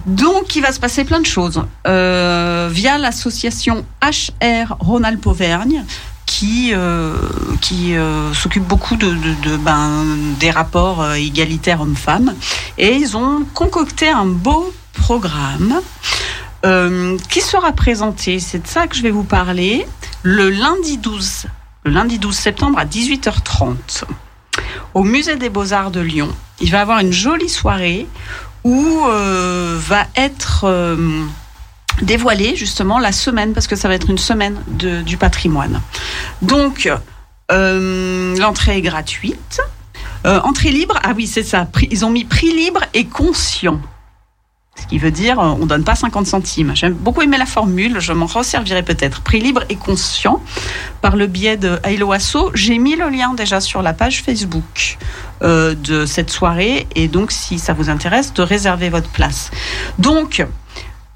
Speaker 3: Donc, il va se passer plein de choses. Euh, via l'association HR Rhône-Alpes Auvergne qui euh, qui s'occupe beaucoup de, ben, des rapports égalitaires hommes-femmes. Et ils ont concocté un beau programme qui sera présenté, c'est de ça que je vais vous parler, le lundi 12, le lundi 12 septembre à 18h30 au musée des Beaux-Arts de Lyon. Il va avoir une jolie soirée où euh, va être euh, dévoilée justement la semaine, parce que ça va être une semaine du patrimoine. Donc, Euh, L'entrée est gratuite. Entrée libre, ah oui, c'est ça. Ils ont mis prix libre et conscient. Ce qui veut dire, euh, on donne pas 50 centimes. J'aime beaucoup aimé la formule, je m'en resservirai peut-être. Prix libre et conscient, par le biais de Hello Asso. J'ai mis le lien déjà sur la page Facebook euh, de cette soirée, et donc si ça vous intéresse, de réserver votre place. Donc,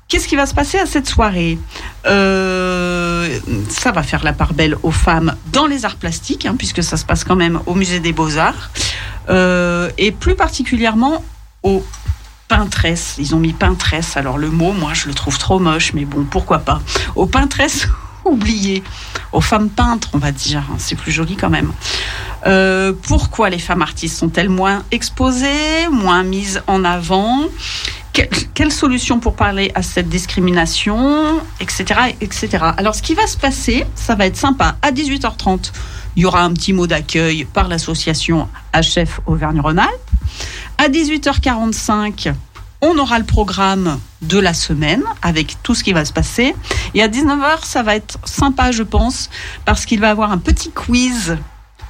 Speaker 3: Qu'est-ce qui va se passer à cette soirée? Euh, Ça va faire la part belle aux femmes dans les arts plastiques, hein, puisque ça se passe quand même au musée des beaux-arts, et plus particulièrement aux peintresses. Ils ont mis peintresses. Alors le mot, moi, je le trouve trop moche, mais bon, pourquoi pas. Aux peintresses oubliées, aux femmes peintres, on va dire. hein, C'est plus joli quand même. Euh, pourquoi les femmes artistes sont-elles moins exposées, moins mises en avant? Quelle solution pour parler à cette discrimination, etc., etc. Alors, ce qui va se passer, ça va être sympa. À 18h30, il y aura un petit mot d'accueil par l'association HF Auvergne-Rhône-Alpes. À 18h45, on aura le programme de la semaine avec tout ce qui va se passer. Et à 19h, ça va être sympa, je pense, parce qu'il va y avoir un petit quiz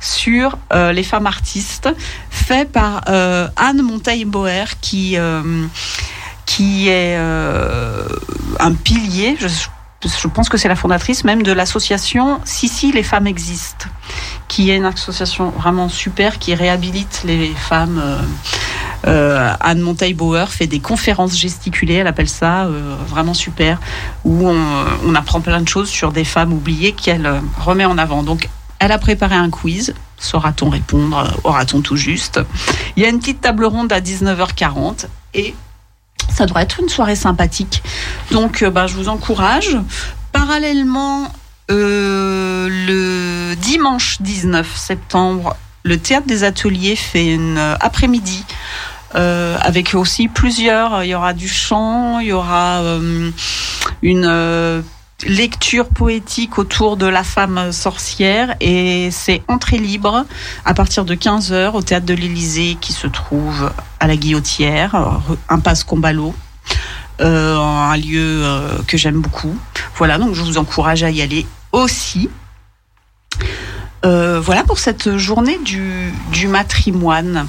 Speaker 3: sur euh, les femmes artistes fait par euh, Anne Monteil-Boer qui, euh, qui est un pilier, je pense que c'est la fondatrice même de l'association Si Si les femmes existent, qui est une association vraiment super qui réhabilite les femmes. euh, euh, Anne Monteil-Bauer fait des conférences gesticulées, elle appelle ça euh, vraiment super, où on, on apprend plein de choses sur des femmes oubliées qu'elle remet en avant. Donc, elle a préparé un quiz. Saura-t-on répondre Aura-t-on tout juste Il y a une petite table ronde à 19h40 et ça devrait être une soirée sympathique. Donc, euh, bah, je vous encourage. Parallèlement, euh, le dimanche 19 septembre, le théâtre des ateliers fait une euh, après-midi avec aussi plusieurs. Il y aura du chant, il y aura une lecture poétique autour de la femme sorcière et c'est entrée libre à partir de 15h au théâtre de l'Élysée qui se trouve à la Guillotière, impasse Combalo. Euh, un lieu euh, que j'aime beaucoup. Voilà, donc je vous encourage à y aller aussi. Euh, voilà pour cette journée du, du matrimoine.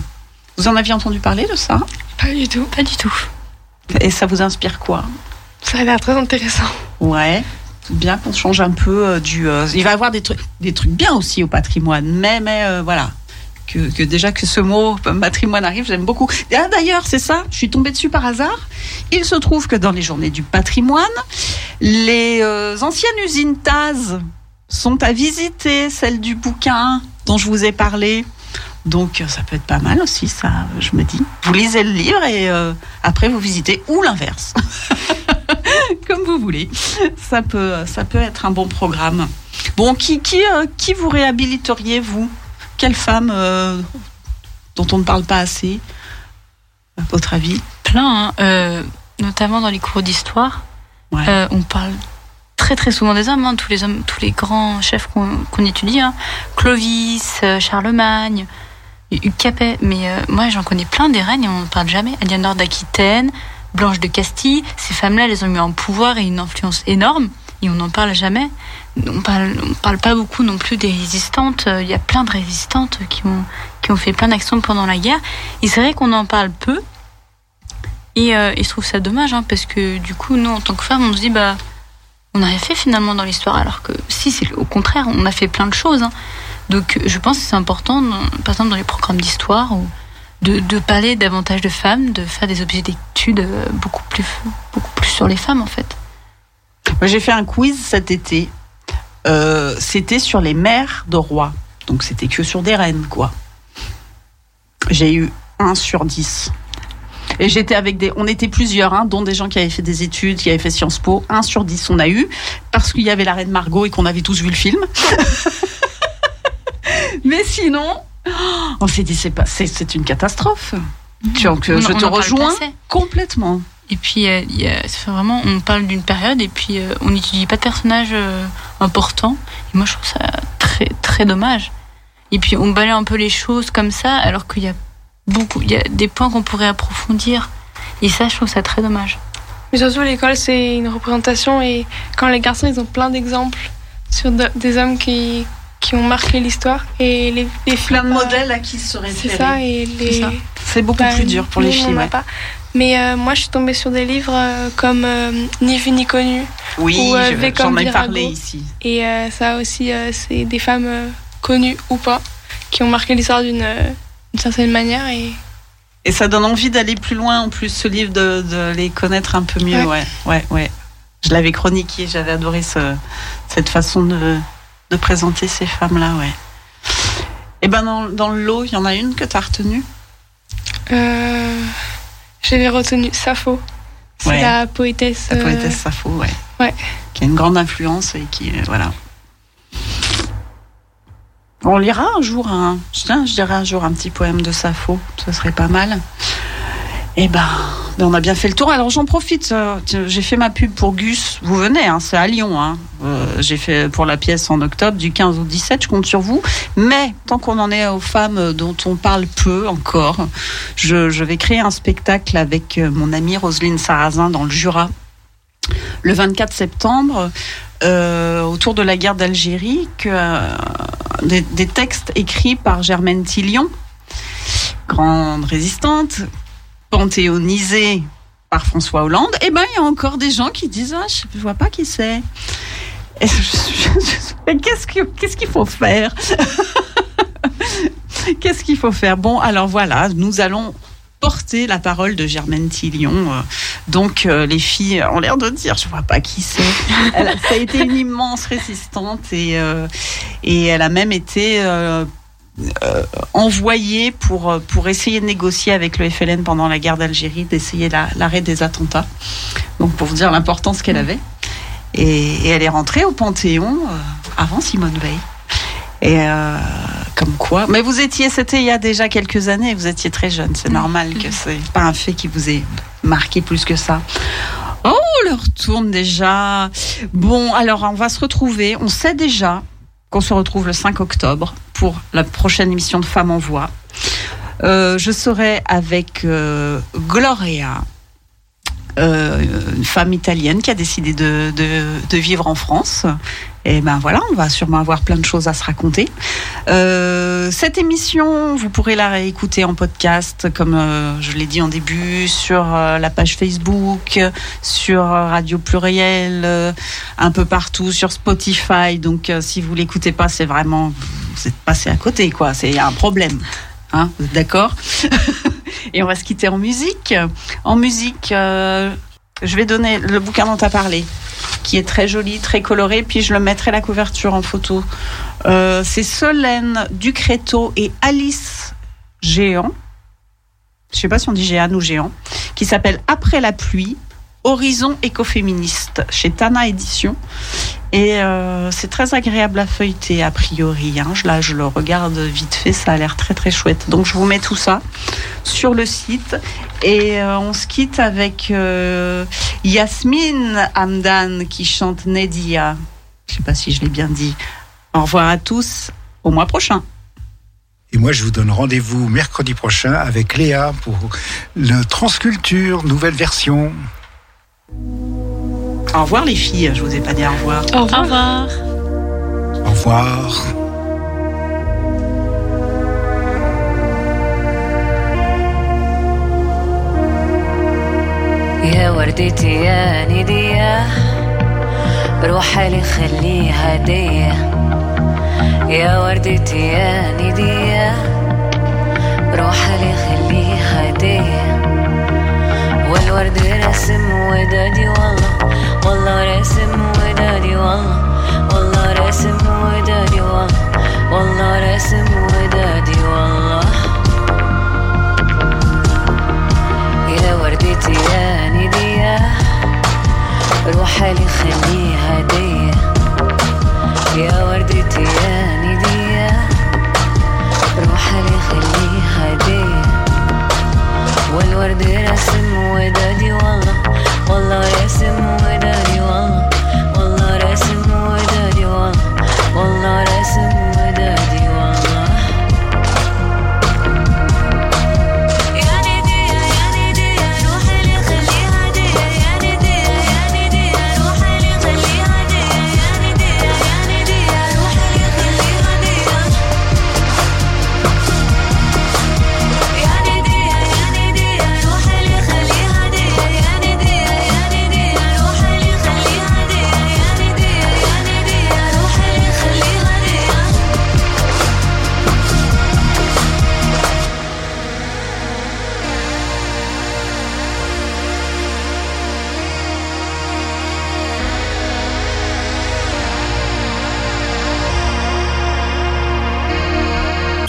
Speaker 3: Vous en aviez entendu parler de ça?
Speaker 4: Pas du tout.
Speaker 5: Pas du tout.
Speaker 3: Et ça vous inspire quoi?
Speaker 4: Ça a l'air très intéressant.
Speaker 3: Ouais. Bien qu'on change un peu euh, du. euh, il va y avoir des trucs, des trucs bien aussi au patrimoine, mais mais euh, voilà. Que, déjà que ce mot matrimoine arrive, j'aime beaucoup. Ah, D'ailleurs, c'est ça, je suis tombée dessus par hasard. Il se trouve que dans les journées du patrimoine, les anciennes usines Taz sont à visiter, celles du bouquin dont je vous ai parlé. Donc ça peut être pas mal aussi, ça, je me dis. Vous lisez le livre et après vous visitez, ou l'inverse. Comme vous voulez. Ça peut, ça peut être un bon programme. Bon, qui, qui, euh, qui vous réhabiliteriez, vous? Quelle femme euh, dont on ne parle pas assez, à votre avis?
Speaker 5: Plein, hein, euh, notamment dans les cours d'histoire.
Speaker 3: Ouais.
Speaker 5: On parle très très souvent des hommes, hein, tous les hommes, tous les grands chefs qu'on étudie, hein. Clovis, Charlemagne, Hugues Capet. Mais moi, j'en connais plein des reines et on ne parle jamais. Aliénor d'Aquitaine, Blanche de Castille. Ces femmes-là, elles ont eu un pouvoir et une influence énorme et on n'en parle jamais. On parle, parle pas beaucoup non plus des résistantes. Euh, Il y a plein de résistantes qui ont qui ont fait plein d'actions pendant la guerre. Et c'est vrai qu'on en parle peu. Et, euh, et je trouve ça dommage, hein, parce que du coup, nous, en tant que femmes, on se dit, bah, on n'a rien fait finalement dans l'histoire, alors que si, c'est au contraire, on a fait plein de choses. hein. Donc, je pense que c'est important, par exemple, dans les programmes d'histoire, de, parler davantage de femmes, de faire des objets d'études euh, beaucoup plus, beaucoup plus sur les femmes, en fait.
Speaker 3: J'ai fait un quiz cet été. Euh, c'était sur les mères de rois. Donc c'était que sur des reines, quoi. J'ai eu 1 sur 10. Et j'étais avec des. On était plusieurs, hein, dont des gens qui avaient fait des études, qui avaient fait Sciences Po. 1 sur 10, on a eu. Parce qu'il y avait la reine Margot et qu'on avait tous vu le film. Mais sinon, on s'est dit, c'est pas, c'est, c'est une catastrophe. Donc,
Speaker 5: On-
Speaker 3: je
Speaker 5: on
Speaker 3: te rejoins complètement.
Speaker 5: Et puis, euh, il y a- c'est vraiment, on parle d'une période et puis euh, on n'étudie pas de personnages euh, importants. Et moi, je trouve ça très, très dommage. Et puis, on balaye un peu les choses comme ça, alors qu'il y a beaucoup, il y a des points qu'on pourrait approfondir. Et ça, je trouve ça très dommage.
Speaker 4: Mais surtout, l'école, c'est une représentation et quand les garçons, ils ont plein d'exemples sur de- des hommes qui, qui ont marqué l'histoire et les, les filles.
Speaker 3: Plein de
Speaker 4: pas-
Speaker 3: modèles à qui se
Speaker 4: C'est
Speaker 3: référer.
Speaker 4: ça, et les.
Speaker 3: C'est beaucoup
Speaker 4: bah,
Speaker 3: plus dur pour les filles. ouais.
Speaker 4: pas. Mais euh, moi, je suis tombée sur des livres euh, comme euh, Ni vu ni connu.
Speaker 3: Oui,
Speaker 4: euh,
Speaker 3: j'en ai parlé ici.
Speaker 4: Et euh, ça aussi, euh, c'est des femmes euh, connues ou pas qui ont marqué l'histoire d'une euh, certaine manière. Et
Speaker 3: Et ça donne envie d'aller plus loin en plus, ce livre, de, de les connaître un peu mieux. Ouais, ouais, ouais. Je l'avais chroniqué, j'avais adoré ce- cette façon de, de présenter ces femmes-là, ouais. Et ben dans, dans le lot, il y en a une que tu as retenue?
Speaker 4: Euh, j'avais retenu Sappho. C'est
Speaker 3: Ouais.
Speaker 4: la poétesse.
Speaker 3: La
Speaker 4: euh,
Speaker 3: poétesse Sappho, ouais.
Speaker 4: ouais.
Speaker 3: Qui a une grande influence et qui, euh, voilà. On lira un jour un, tiens, je dirais un jour un petit poème de Sappho, ce serait pas mal. Eh ben, ben, on a bien fait le tour. Alors j'en profite, euh, j'ai fait ma pub pour Gus. Vous venez, hein, c'est à Lyon. Hein. Euh, j'ai fait pour la pièce en octobre, du 15 au 17, je compte sur vous. Mais tant qu'on en est aux femmes dont on parle peu encore, je, vais créer un spectacle avec euh, mon amie Roselyne Sarrazin dans le Jura le 24 septembre autour de la guerre d'Algérie des, des textes écrits par Germaine Tillion, grande résistante, panthéonisée par François Hollande. Et ben il y a encore des gens qui disent ah je vois pas qui c'est. Qu'est-ce que- qu'est-ce qu'il faut faire? Qu'est-ce qu'il faut faire? Bon, alors voilà, nous allons porter la parole de Germaine Tillion. euh, Donc euh, les filles ont l'air de dire, je vois pas qui c'est. Ça a été une immense résistante et, euh, elle a même été euh, envoyée pour, euh, pour essayer de négocier avec le FLN pendant la guerre d'Algérie, d'essayer la- l'arrêt des attentats. Donc pour vous dire l'importance qu'elle avait. Et, et elle est rentrée au Panthéon euh, avant Simone Veil. Et euh, comme quoi. Mais vous étiez, c'était il y a déjà quelques années, vous étiez très jeune. C'est normal que c'est pas un fait qui vous ait marqué plus que ça. Oh, l'heure tourne déjà. Bon, alors on va se retrouver. On sait déjà qu'on se retrouve le 5 octobre pour la prochaine émission de Femmes en Voix. Euh, je serai avec euh, Gloria, euh, une femme italienne qui a décidé de, de, de vivre en France. Et ben voilà, on va sûrement avoir plein de choses à se raconter. Euh, cette émission, vous pourrez la réécouter en podcast, comme euh, je l'ai dit en début, sur euh, la page Facebook, sur Radio Pluriel, euh, un peu partout, sur Spotify. Donc si vous l'écoutez pas, c'est vraiment vous êtes passé à côté, quoi. C'est un problème. Hein, d'accord? Et on va se quitter en musique. En musique, euh, je vais donner le bouquin dont tu as parlé, qui est très joli, très coloré, puis je le mettrai la couverture en photo. Euh, c'est Solène Ducréto et Alice Géant. Je sais pas si on dit Géant ou Géant, qui s'appelle Après la pluie, Horizon écoféministe chez Tana Édition. Et euh, c'est très agréable à feuilleter a priori. Hein. Je, là, je le regarde vite fait, ça a l'air très très chouette. Donc je vous mets tout ça sur le site. Et euh, on se quitte avec euh, Yasmine Hamdan qui chante Nedia. Je sais pas si je l'ai bien dit. Au revoir à tous. Au mois prochain.
Speaker 1: Et moi, je vous donne rendez-vous mercredi prochain avec Léa pour le Transculture, nouvelle version.
Speaker 3: Au revoir les filles. Je vous ai pas dit au revoir.
Speaker 4: Au
Speaker 5: Au
Speaker 4: revoir.
Speaker 5: revoir.
Speaker 1: Au revoir.
Speaker 8: يا وردتي يا ندية روح لي خليها هدية يا وردتي يا ندية روح لي خليها هدية الورد راسم ودادي والله. والله راسم ودادي والله. والله راسم ودادي والله. والله راسم ودادي والله. يا وردتي يا ندية روحي لي خليها هدية يا وردتي يا ندية روحي لي خليها هدية والورد رسم ودادي والله والله راسم ودادي والله والله راسم ودادي والله والله راسم